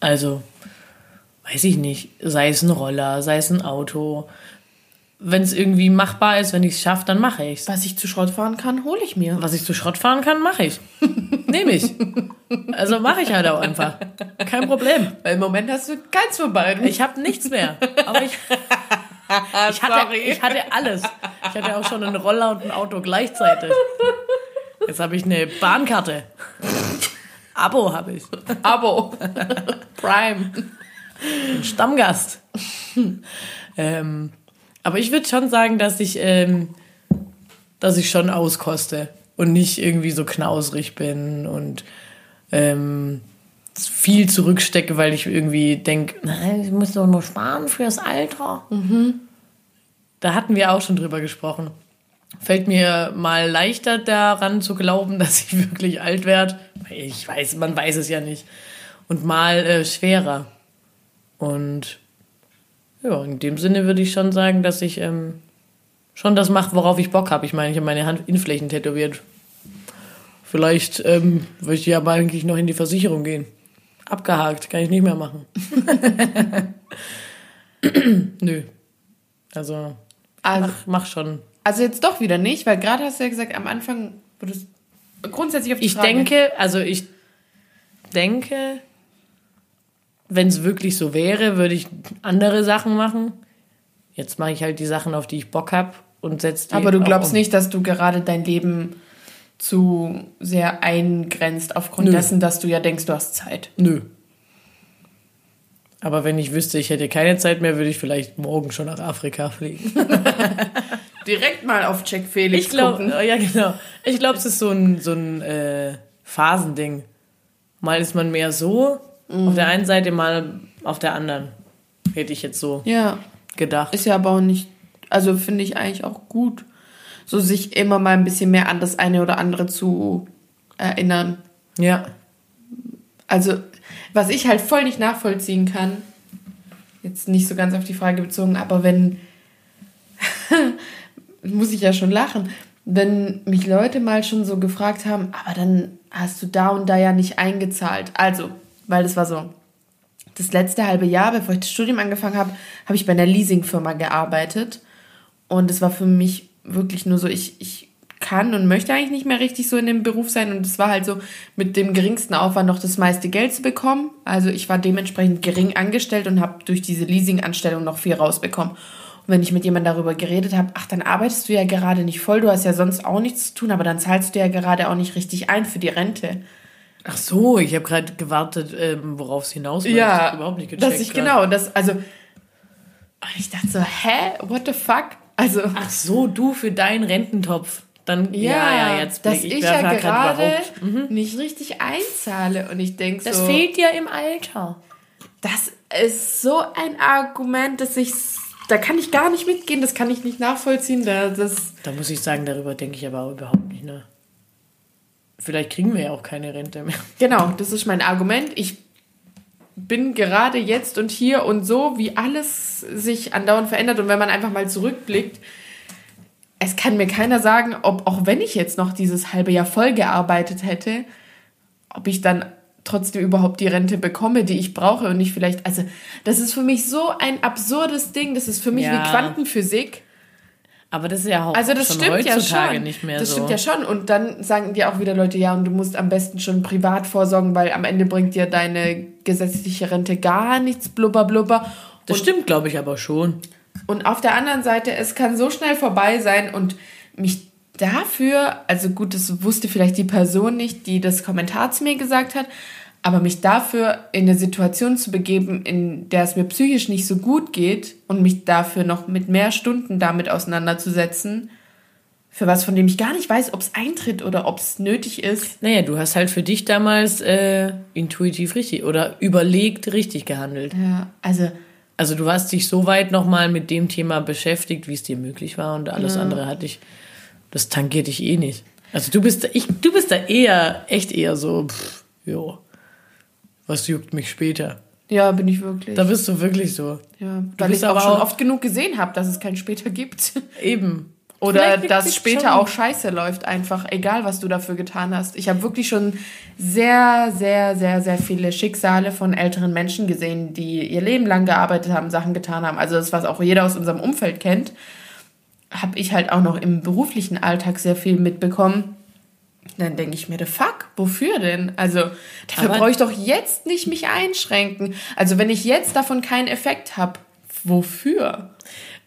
Speaker 1: Also, weiß ich nicht, sei es ein Roller, sei es ein Auto. Wenn es irgendwie machbar ist, wenn ich es schaffe, dann mache ich es.
Speaker 3: was ich zu Schrott fahren kann, hole ich mir.
Speaker 1: Was ich zu Schrott fahren kann, mache ich. Nehme ich. Also mache ich halt auch einfach. Kein Problem.
Speaker 3: Weil im Moment hast du keins vorbei.
Speaker 1: Ich habe nichts mehr. Aber ich, ich, hatte, ich hatte alles. Ich hatte auch schon einen Roller und ein Auto gleichzeitig. Jetzt habe ich eine Bahnkarte. Abo habe ich.
Speaker 3: Abo. Prime.
Speaker 1: Stammgast. ähm, aber ich würde schon sagen, dass ich, ähm, dass ich schon auskoste und nicht irgendwie so knausrig bin und ähm, viel zurückstecke, weil ich irgendwie denke, ich muss doch nur sparen fürs Alter. Da hatten wir auch schon drüber gesprochen. Fällt mir mal leichter daran zu glauben, dass ich wirklich alt werde. Ich weiß, man weiß es ja nicht. Und mal äh, schwerer. Und ja, in dem Sinne würde ich schon sagen, dass ich ähm, schon das mache, worauf ich Bock habe. Ich meine, ich habe meine Handinnenflächen tätowiert. Vielleicht ähm, würde ich ja aber eigentlich noch in die Versicherung gehen. Abgehakt, kann ich nicht mehr machen. Nö. Also,
Speaker 3: Also,
Speaker 1: mach, mach schon.
Speaker 3: also jetzt doch wieder nicht, weil gerade hast du ja gesagt, am Anfang würdest grundsätzlich auf die
Speaker 1: Ich
Speaker 3: Frage.
Speaker 1: denke, also ich denke, wenn es wirklich so wäre, würde ich andere Sachen machen. Jetzt mache ich halt die Sachen, auf die ich Bock habe und setze die
Speaker 3: Aber du glaubst
Speaker 1: um.
Speaker 3: nicht, dass du gerade dein Leben zu sehr eingrenzt, aufgrund
Speaker 1: Nö.
Speaker 3: dessen, dass du ja denkst, du hast Zeit.
Speaker 1: Nö. Aber wenn ich wüsste, ich hätte keine Zeit mehr, würde ich vielleicht morgen schon nach Afrika fliegen.
Speaker 3: Direkt mal auf Jack Felix
Speaker 1: Ich glaube,
Speaker 3: gucken.
Speaker 1: ja genau. Ich glaube, es ist so ein so ein äh, Phasending. Mal ist man mehr so auf der einen Seite, mal auf der anderen. Hätte ich jetzt so
Speaker 3: Ja,
Speaker 1: gedacht.
Speaker 3: ist ja aber auch nicht, also finde ich eigentlich auch gut, so sich immer mal ein bisschen mehr an das eine oder andere zu erinnern.
Speaker 1: Ja.
Speaker 3: Also, was ich halt voll nicht nachvollziehen kann, jetzt nicht so ganz auf die Frage bezogen, aber wenn, muss ich ja schon lachen, wenn mich Leute mal schon so gefragt haben, aber dann hast du da und da ja nicht eingezahlt. Also, weil das war so, das letzte halbe Jahr, bevor ich das Studium angefangen habe, habe ich bei einer Leasingfirma gearbeitet. Und es war für mich wirklich nur so, ich, ich kann und möchte eigentlich nicht mehr richtig so in dem Beruf sein. Und es war halt so, mit dem geringsten Aufwand noch das meiste Geld zu bekommen. Also ich war dementsprechend gering angestellt und habe durch diese Leasinganstellung noch viel rausbekommen. Und wenn ich mit jemandem darüber geredet habe, ach, dann arbeitest du ja gerade nicht voll, du hast ja sonst auch nichts zu tun, aber dann zahlst du ja gerade auch nicht richtig ein für die Rente.
Speaker 1: Ach so, ich habe gerade gewartet, ähm, worauf es hinaus läuft.
Speaker 3: Ja,
Speaker 1: Ich überhaupt nicht gecheckt.
Speaker 3: dass ich
Speaker 1: grad.
Speaker 3: genau, das also und ich dachte so, hä, what the fuck? Also
Speaker 1: Ach so, du für deinen Rententopf. Dann ja, ja, jetzt
Speaker 3: dass ich,
Speaker 1: wer
Speaker 3: ja
Speaker 1: grad
Speaker 3: gerade
Speaker 1: überhaupt-
Speaker 3: nicht richtig einzahle und ich denke
Speaker 1: Das
Speaker 3: so,
Speaker 1: fehlt dir im Alter.
Speaker 3: das ist so ein Argument, dass ich da kann ich gar nicht mitgehen, das kann ich nicht nachvollziehen, da das
Speaker 1: Da muss ich sagen, darüber denke ich aber auch überhaupt nicht nach. Vielleicht kriegen wir ja auch keine Rente mehr.
Speaker 3: genau, das ist mein Argument. Ich bin gerade jetzt und hier und so, wie alles sich andauernd verändert und wenn man einfach mal zurückblickt, es kann mir keiner sagen, ob auch wenn ich jetzt noch dieses halbe Jahr voll gearbeitet hätte, ob ich dann trotzdem überhaupt die Rente bekomme, die ich brauche und nicht vielleicht, also das ist für mich so ein absurdes Ding, das ist für mich
Speaker 1: Ja.
Speaker 3: wie Quantenphysik.
Speaker 1: Aber das ist ja auch
Speaker 3: Also das
Speaker 1: schon
Speaker 3: stimmt ja
Speaker 1: heutzutage
Speaker 3: schon.
Speaker 1: nicht mehr
Speaker 3: das
Speaker 1: so.
Speaker 3: stimmt ja schon. Und dann sagen dir auch wieder Leute, ja, und du musst am besten schon privat vorsorgen, weil am Ende bringt dir deine gesetzliche Rente gar nichts, blubber, blubber.
Speaker 1: Das
Speaker 3: und,
Speaker 1: stimmt, glaube ich, aber schon.
Speaker 3: und auf der anderen Seite, es kann so schnell vorbei sein und mich dafür, also gut, das wusste vielleicht die Person nicht, die das Kommentar zu mir gesagt hat, aber mich dafür in eine Situation zu begeben, in der es mir psychisch nicht so gut geht und mich dafür noch mit mehr Stunden damit auseinanderzusetzen, für was, von dem ich gar nicht weiß, ob es eintritt oder ob es nötig ist.
Speaker 1: Naja, du hast halt für dich damals äh, intuitiv richtig oder überlegt richtig gehandelt.
Speaker 3: Ja, also
Speaker 1: Also du hast dich so weit nochmal mit dem Thema beschäftigt, wie es dir möglich war und alles andere hat dich, das tangiert dich eh nicht. Also du bist, ich, du bist da eher, echt eher so, pff, jo, was juckt mich später?
Speaker 3: ja, bin ich wirklich.
Speaker 1: Da bist du wirklich so.
Speaker 3: ja, weil ich auch schon oft genug gesehen habe, dass es kein später gibt.
Speaker 1: Eben.
Speaker 3: Oder dass später
Speaker 1: schon-
Speaker 3: auch scheiße läuft, einfach egal, was du dafür getan hast. Ich habe wirklich schon sehr, sehr, sehr, sehr viele Schicksale von älteren Menschen gesehen, die ihr Leben lang gearbeitet haben, Sachen getan haben. Also das, was auch jeder aus unserem Umfeld kennt, habe ich halt auch noch im beruflichen Alltag sehr viel mitbekommen. Dann denke ich mir, the fuck, wofür denn? Also dafür brauche ich doch jetzt nicht mich einschränken. Also wenn ich jetzt davon keinen Effekt habe, wofür?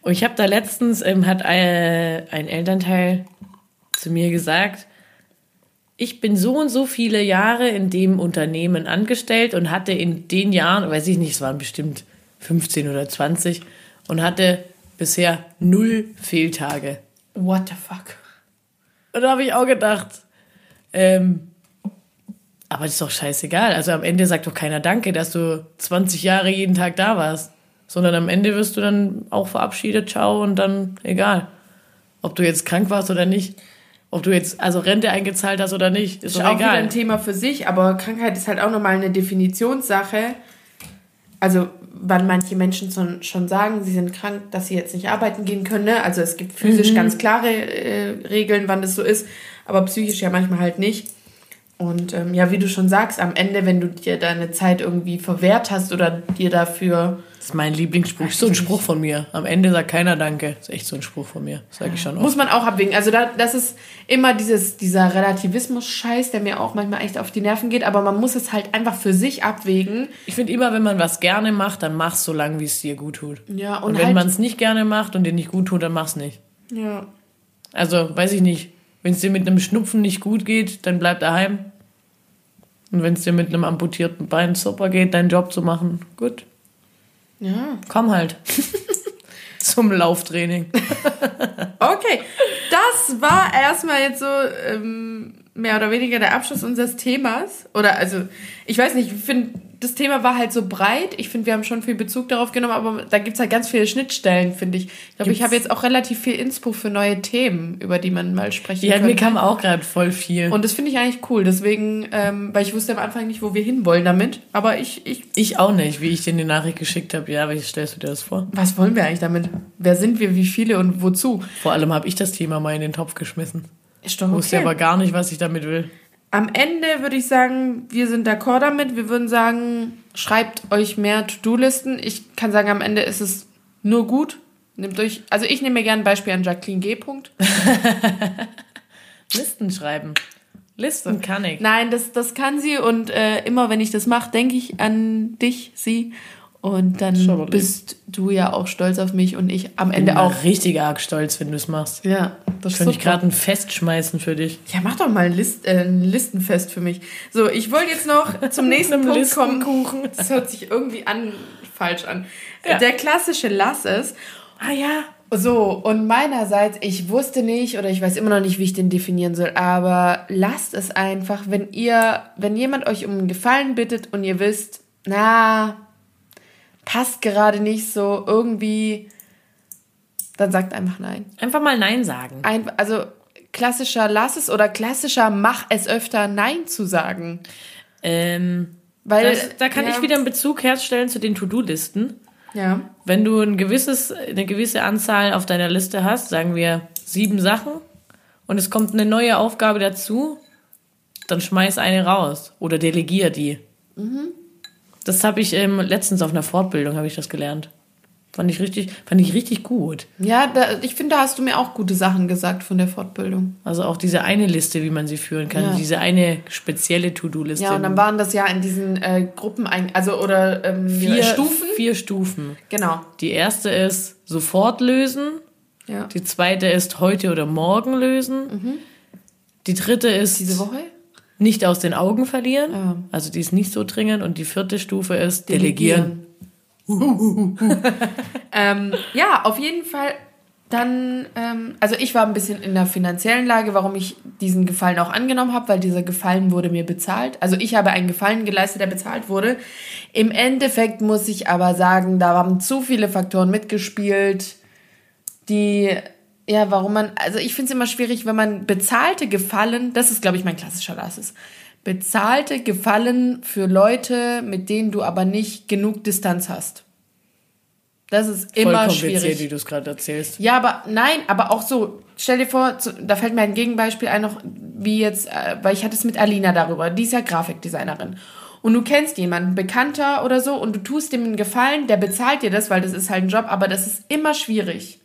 Speaker 1: Und ich habe da letztens, ähm, hat äh, ein Elternteil zu mir gesagt, ich bin so und so viele Jahre in dem Unternehmen angestellt und hatte in den Jahren, weiß ich nicht, es waren bestimmt 15 oder 20 und hatte bisher null Fehltage.
Speaker 3: What the fuck?
Speaker 1: Und da habe ich auch gedacht, ähm, aber das ist doch scheißegal. Also am Ende sagt doch keiner Danke, dass du 20 Jahre jeden Tag da warst. Sondern am Ende wirst du dann auch verabschiedet, ciao und dann egal. Ob du jetzt krank warst oder nicht. Ob du jetzt also Rente eingezahlt hast oder nicht, ist
Speaker 3: Ist auch wieder
Speaker 1: egal.
Speaker 3: ein Thema für sich, aber Krankheit ist halt auch nochmal eine Definitionssache. Also, wann manche Menschen schon, schon sagen, sie sind krank, dass sie jetzt nicht arbeiten gehen können. Ne? Also, es gibt physisch ganz klare äh, Regeln, wann das so ist, aber psychisch ja manchmal halt nicht. Und ähm, ja, wie du schon sagst, am Ende, wenn du dir deine Zeit irgendwie verwehrt hast oder dir dafür.
Speaker 1: Das ist mein Lieblingsspruch. Ist so ein Spruch von mir. Am Ende sagt keiner Danke. Das ist echt so ein Spruch von mir. Sag ich schon oft.
Speaker 3: Muss man auch abwägen. Also da, das ist immer dieses, dieser Relativismus-Scheiß, der mir auch manchmal echt auf die Nerven geht, aber man muss es halt einfach für sich abwägen.
Speaker 1: Ich finde immer, wenn man was gerne macht, dann mach's so lange, wie es dir gut tut.
Speaker 3: Ja,
Speaker 1: Und,
Speaker 3: und,
Speaker 1: wenn
Speaker 3: halt,
Speaker 1: man es nicht gerne macht und dir nicht gut tut, dann mach's nicht.
Speaker 3: ja.
Speaker 1: Also, weiß ich nicht. Wenn es dir mit einem Schnupfen nicht gut geht, dann bleib daheim. Und wenn es dir mit einem amputierten Bein super geht, deinen Job zu machen, gut,
Speaker 3: ja.
Speaker 1: komm halt. Zum Lauftraining.
Speaker 3: Okay, das war erstmal jetzt so ähm, mehr oder weniger der Abschluss unseres Themas. Oder also, ich weiß nicht, ich finde, das Thema war halt so breit. Ich finde, wir haben schon viel Bezug darauf genommen, aber da gibt's halt ganz viele Schnittstellen, finde ich. Ich glaube, ich habe jetzt auch relativ viel Inspo für neue Themen, über die man mal sprechen
Speaker 1: Ja,
Speaker 3: könnte.
Speaker 1: mir kam auch gerade voll viel.
Speaker 3: Und das finde ich eigentlich cool. Deswegen, ähm, weil ich wusste am Anfang nicht, wo wir hinwollen damit. Aber ich, ich,
Speaker 1: ich auch nicht, wie ich dir die Nachricht geschickt habe. Ja, wie stellst du dir das vor?
Speaker 3: was wollen wir eigentlich damit? Wer sind wir, wie viele und wozu?
Speaker 1: Vor allem habe ich das Thema mal in den Topf geschmissen.
Speaker 3: Ist doch
Speaker 1: Wusste aber gar nicht, was ich damit will.
Speaker 3: Am Ende würde ich sagen, wir sind d'accord damit. Wir würden sagen, schreibt euch mehr To-Do-Listen. Ich kann sagen, am Ende ist es nur gut. Nehmt euch, also ich nehme mir gerne ein Beispiel an Jacqueline G. Punkt.
Speaker 1: Listen schreiben. Listen kann ich.
Speaker 3: Nein, das, das kann sie und äh, immer wenn ich das mache, denke ich an dich, sie. Und dann bist du ja auch stolz auf mich und ich am Ende
Speaker 1: bin
Speaker 3: auch.
Speaker 1: richtig arg stolz, wenn du es machst.
Speaker 3: Ja, das
Speaker 1: Könnte ich gerade ein Fest schmeißen für dich.
Speaker 3: Ja, mach doch mal ein, List, äh, ein Listenfest für mich. So, ich wollte jetzt noch zum nächsten Punkt kommen. Das hört sich irgendwie an, falsch an.
Speaker 1: Ja.
Speaker 3: Der klassische Lass es.
Speaker 1: Ah ja.
Speaker 3: So, und meinerseits, ich wusste nicht oder ich weiß immer noch nicht, wie ich den definieren soll, aber lasst es einfach, wenn ihr, wenn jemand euch um einen Gefallen bittet und ihr wisst, na, passt gerade nicht so, irgendwie, dann sagt einfach nein.
Speaker 1: Einfach mal Nein sagen.
Speaker 3: Ein, also klassischer Lass es oder klassischer Mach es öfter Nein zu sagen.
Speaker 1: Ähm,
Speaker 3: Weil,
Speaker 1: das, da kann
Speaker 3: ja,
Speaker 1: ich wieder einen Bezug herstellen zu den To-Do-Listen.
Speaker 3: Ja.
Speaker 1: Wenn du ein gewisses, eine gewisse Anzahl auf deiner Liste hast, sagen wir sieben Sachen, und es kommt eine neue Aufgabe dazu, dann schmeiß eine raus oder delegier die. Das habe ich ähm, letztens auf einer Fortbildung habe ich das gelernt. Fand ich richtig, fand ich richtig gut.
Speaker 3: Ja, da, ich finde, da hast du mir auch gute Sachen gesagt von der Fortbildung.
Speaker 1: Also auch diese eine Liste, wie man sie führen kann,
Speaker 3: Ja.
Speaker 1: diese eine spezielle To-Do-Liste.
Speaker 3: Ja, und dann waren das ja in diesen äh, Gruppen, ein, also oder ähm,
Speaker 1: vier
Speaker 3: Stufen.
Speaker 1: Vier Stufen.
Speaker 3: Genau.
Speaker 1: Die erste ist sofort lösen.
Speaker 3: Ja.
Speaker 1: Die zweite ist heute oder morgen lösen. Die dritte ist
Speaker 3: Diese Woche?
Speaker 1: Nicht aus den Augen verlieren.
Speaker 3: Ja.
Speaker 1: Also die ist nicht so dringend. Und die vierte Stufe ist delegieren.
Speaker 3: ähm, ja, auf jeden Fall dann, ähm, also ich war ein bisschen in der finanziellen Lage, warum ich diesen Gefallen auch angenommen habe, weil dieser Gefallen wurde mir bezahlt. Also ich habe einen Gefallen geleistet, der bezahlt wurde. Im Endeffekt muss ich aber sagen, da haben zu viele Faktoren mitgespielt, die, ja, warum man, also ich finde es immer schwierig, wenn man bezahlte Gefallen, das ist, glaube ich, mein klassischer Lass ist, bezahlte Gefallen für Leute, mit denen du aber nicht genug Distanz hast. Das ist
Speaker 1: Voll
Speaker 3: immer
Speaker 1: kompliziert,
Speaker 3: schwierig.
Speaker 1: wie du es gerade erzählst.
Speaker 3: Ja, aber nein, aber auch so, stell dir vor, da fällt mir ein Gegenbeispiel ein, noch wie jetzt, äh, weil ich hatte es mit Alina darüber, die ist ja Grafikdesignerin. Und du kennst jemanden, Bekannter oder so, und du tust dem einen Gefallen, der bezahlt dir das, weil das ist halt ein Job, aber das ist immer schwierig.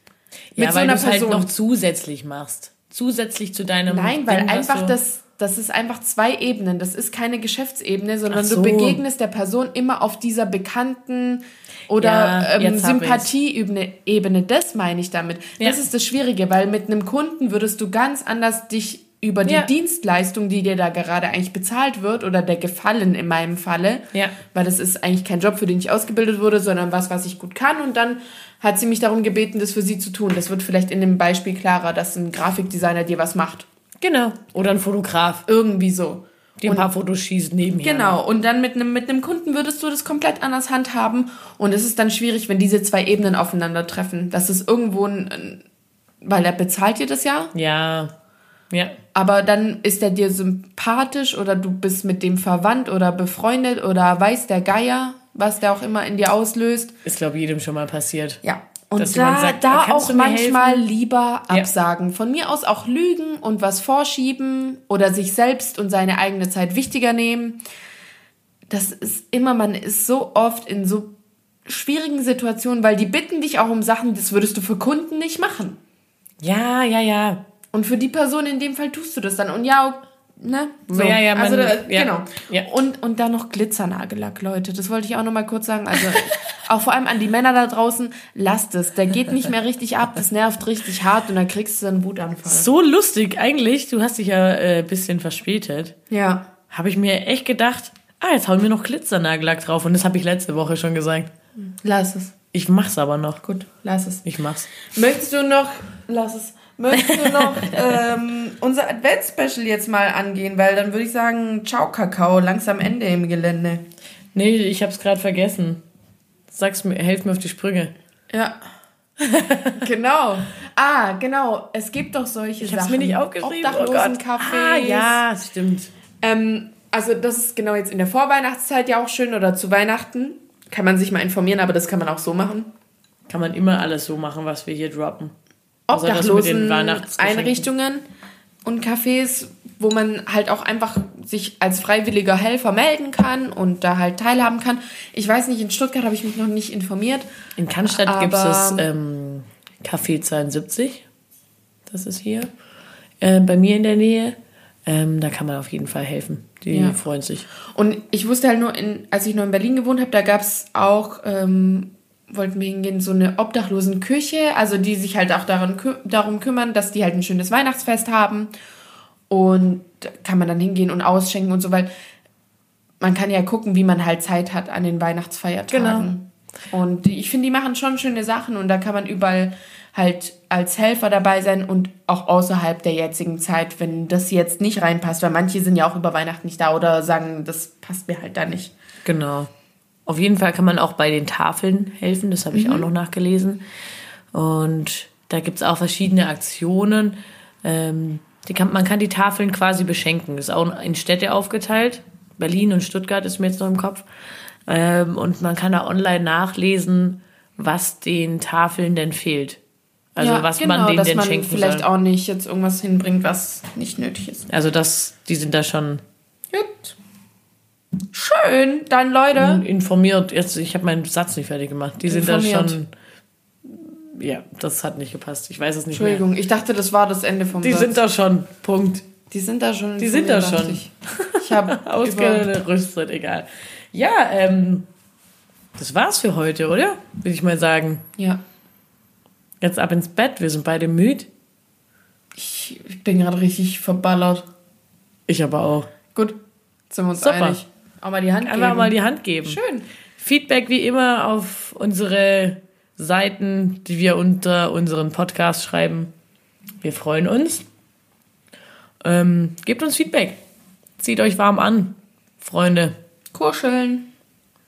Speaker 1: Ja, weil du es halt noch zusätzlich machst. Zusätzlich zu deinem
Speaker 3: Nein, weil
Speaker 1: Ding,
Speaker 3: einfach das, das ist einfach zwei Ebenen. Das ist keine Geschäftsebene, sondern
Speaker 1: so.
Speaker 3: du begegnest der Person immer auf dieser bekannten oder
Speaker 1: Ja,
Speaker 3: ähm. Sympathieebene. Ebene. Das meine ich damit.
Speaker 1: Ja.
Speaker 3: Das ist das Schwierige, weil mit einem Kunden würdest du ganz anders dich über die
Speaker 1: Ja.
Speaker 3: Dienstleistung, die dir da gerade eigentlich bezahlt wird oder der Gefallen in meinem Falle.
Speaker 1: Ja.
Speaker 3: Weil das ist eigentlich kein Job, für den ich ausgebildet wurde, sondern was, was ich gut kann. Und dann hat sie mich darum gebeten, das für sie zu tun. Das wird vielleicht in dem Beispiel klarer, dass ein Grafikdesigner dir was macht.
Speaker 1: Genau. Oder ein Fotograf,
Speaker 3: Irgendwie so.
Speaker 1: die ein paar Fotos schießt nebenher.
Speaker 3: Genau, und dann mit einem mit einem Kunden würdest du das komplett anders handhaben und es ist dann schwierig, wenn diese zwei Ebenen aufeinandertreffen. Das ist irgendwo ein, ein weil er bezahlt dir das ja,
Speaker 1: Ja. Ja.
Speaker 3: aber dann ist er dir sympathisch oder du bist mit dem verwandt oder befreundet oder weiß der Geier, was der auch immer in dir auslöst.
Speaker 1: Ist, glaube ich, jedem schon mal passiert.
Speaker 3: Ja. Und
Speaker 1: Dass
Speaker 3: da,
Speaker 1: sagt,
Speaker 3: da
Speaker 1: kannst
Speaker 3: auch manchmal
Speaker 1: helfen?
Speaker 3: lieber
Speaker 1: Ja.
Speaker 3: absagen. Von mir aus auch lügen und was vorschieben oder sich selbst und seine eigene Zeit wichtiger nehmen. Das ist immer, man ist so oft in so schwierigen Situationen, weil die bitten dich auch um Sachen, das würdest du für Kunden nicht machen.
Speaker 1: Ja, ja, ja.
Speaker 3: Und für die Person in dem Fall tust du das dann. Und ja, ne? So.
Speaker 1: Ja, ja, man-
Speaker 3: also, da,
Speaker 1: ja.
Speaker 3: genau.
Speaker 1: Ja.
Speaker 3: Und, und dann noch Glitzernagellack, Leute. Das wollte ich auch noch mal kurz sagen. Also, auch vor allem an die Männer da draußen, lasst es. Der geht nicht mehr richtig ab, das nervt richtig hart und dann kriegst du einen Wutanfall.
Speaker 1: So lustig eigentlich. Du hast dich ja ein äh, bisschen verspätet.
Speaker 3: Ja.
Speaker 1: Habe ich mir echt gedacht, ah, jetzt hauen wir noch Glitzernagellack drauf. Und das habe ich letzte Woche schon gesagt.
Speaker 3: Lass es.
Speaker 1: Ich mach's aber noch.
Speaker 3: Gut, lass es.
Speaker 1: Ich mach's.
Speaker 3: Möchtest du noch, lass es, möchtest du noch ähm, unser Advents-Special jetzt mal angehen? Weil dann würde ich sagen, ciao Kakao, langsam Ende im Gelände.
Speaker 1: Nee, ich hab's gerade vergessen. Sag's mir, helf mir auf die Sprünge.
Speaker 3: Ja. genau. Ah, genau. Es gibt doch solche
Speaker 1: Ich hab's
Speaker 3: Sachen.
Speaker 1: mir nicht aufgeschrieben. Oh.
Speaker 3: Obdachlosencafés.
Speaker 1: Ah, ja, stimmt.
Speaker 3: Ähm, also das ist genau jetzt in der Vorweihnachtszeit ja auch schön oder zu Weihnachten. Kann man sich mal informieren, aber das kann man auch so machen.
Speaker 1: Kann man immer alles so machen, was wir hier droppen. Außer das mit den
Speaker 3: Obdachlosen
Speaker 1: Weihnachtsgeschenken.
Speaker 3: Einrichtungen und Cafés, wo man halt auch einfach sich als freiwilliger Helfer melden kann und da halt teilhaben kann. Ich weiß nicht, in Stuttgart habe ich mich noch nicht informiert.
Speaker 1: In Cannstatt gibt es das ähm, Café 72. Das ist hier. Äh, bei mir in der Nähe. Ähm, da kann man auf jeden Fall helfen. Die
Speaker 3: Ja.
Speaker 1: freuen sich.
Speaker 3: Und ich wusste halt nur, in, als ich noch in Berlin gewohnt habe, da gab es auch, ähm, wollten wir hingehen, so eine Obdachlosenküche, also die sich halt auch daran, darum kümmern, dass die halt ein schönes Weihnachtsfest haben. Und da kann man dann hingehen und ausschenken und so, weil man kann ja gucken, wie man halt Zeit hat an den Weihnachtsfeiertagen. Und die, ich finde, die machen schon schöne Sachen und da kann man überall halt als Helfer dabei sein und auch außerhalb der jetzigen Zeit, wenn das jetzt nicht reinpasst, weil manche sind ja auch über Weihnachten nicht da oder sagen, das passt mir halt da nicht.
Speaker 1: Genau. Auf jeden Fall kann man auch bei den Tafeln helfen. Das habe ich auch noch nachgelesen. Und da gibt es auch verschiedene Aktionen. Ähm, kann, man kann die Tafeln quasi beschenken. Das ist auch in Städte aufgeteilt. Berlin und Stuttgart ist mir jetzt noch im Kopf. Ähm, und man kann da online nachlesen, was den Tafeln denn fehlt. Also was man denen
Speaker 3: genau, dass
Speaker 1: denn
Speaker 3: man
Speaker 1: schenken
Speaker 3: vielleicht
Speaker 1: soll.
Speaker 3: auch nicht jetzt irgendwas hinbringt, was nicht nötig ist.
Speaker 1: Also das, die sind da schon
Speaker 3: Gut. Schön, dann Leute.
Speaker 1: informiert. Jetzt, ich habe meinen Satz nicht fertig gemacht. Die sind da
Speaker 3: Informiert.
Speaker 1: schon. Ja, das hat nicht gepasst. Ich weiß es nicht mehr.
Speaker 3: Entschuldigung, ich dachte, das war das Ende vom
Speaker 1: Die
Speaker 3: Satz.
Speaker 1: sind da schon. Punkt.
Speaker 3: die sind da schon.
Speaker 1: Die sind da
Speaker 3: informiert,
Speaker 1: schon.
Speaker 3: dachte Ich, ich habe
Speaker 1: Ausgerüstet, egal. Ja, ähm, das war's für heute, oder? Will ich mal sagen.
Speaker 3: Ja,
Speaker 1: Jetzt ab ins Bett. Wir sind beide müde.
Speaker 3: ich, ich bin gerade richtig verballert.
Speaker 1: Ich aber auch.
Speaker 3: Gut, sind wir uns
Speaker 1: Super.
Speaker 3: einig. Auch mal die Hand
Speaker 1: Einfach
Speaker 3: geben.
Speaker 1: mal die Hand geben.
Speaker 3: Schön.
Speaker 1: Feedback wie immer auf unsere Seiten, die wir unter unseren Podcast schreiben. Wir freuen uns. Ähm, gebt uns Feedback. Zieht euch warm an, Freunde.
Speaker 3: Kuscheln,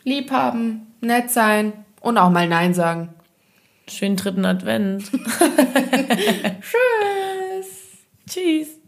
Speaker 3: lieb haben, nett sein und auch mal Nein sagen.
Speaker 1: Schönen dritten Advent.
Speaker 3: Tschüss.
Speaker 1: Tschüss.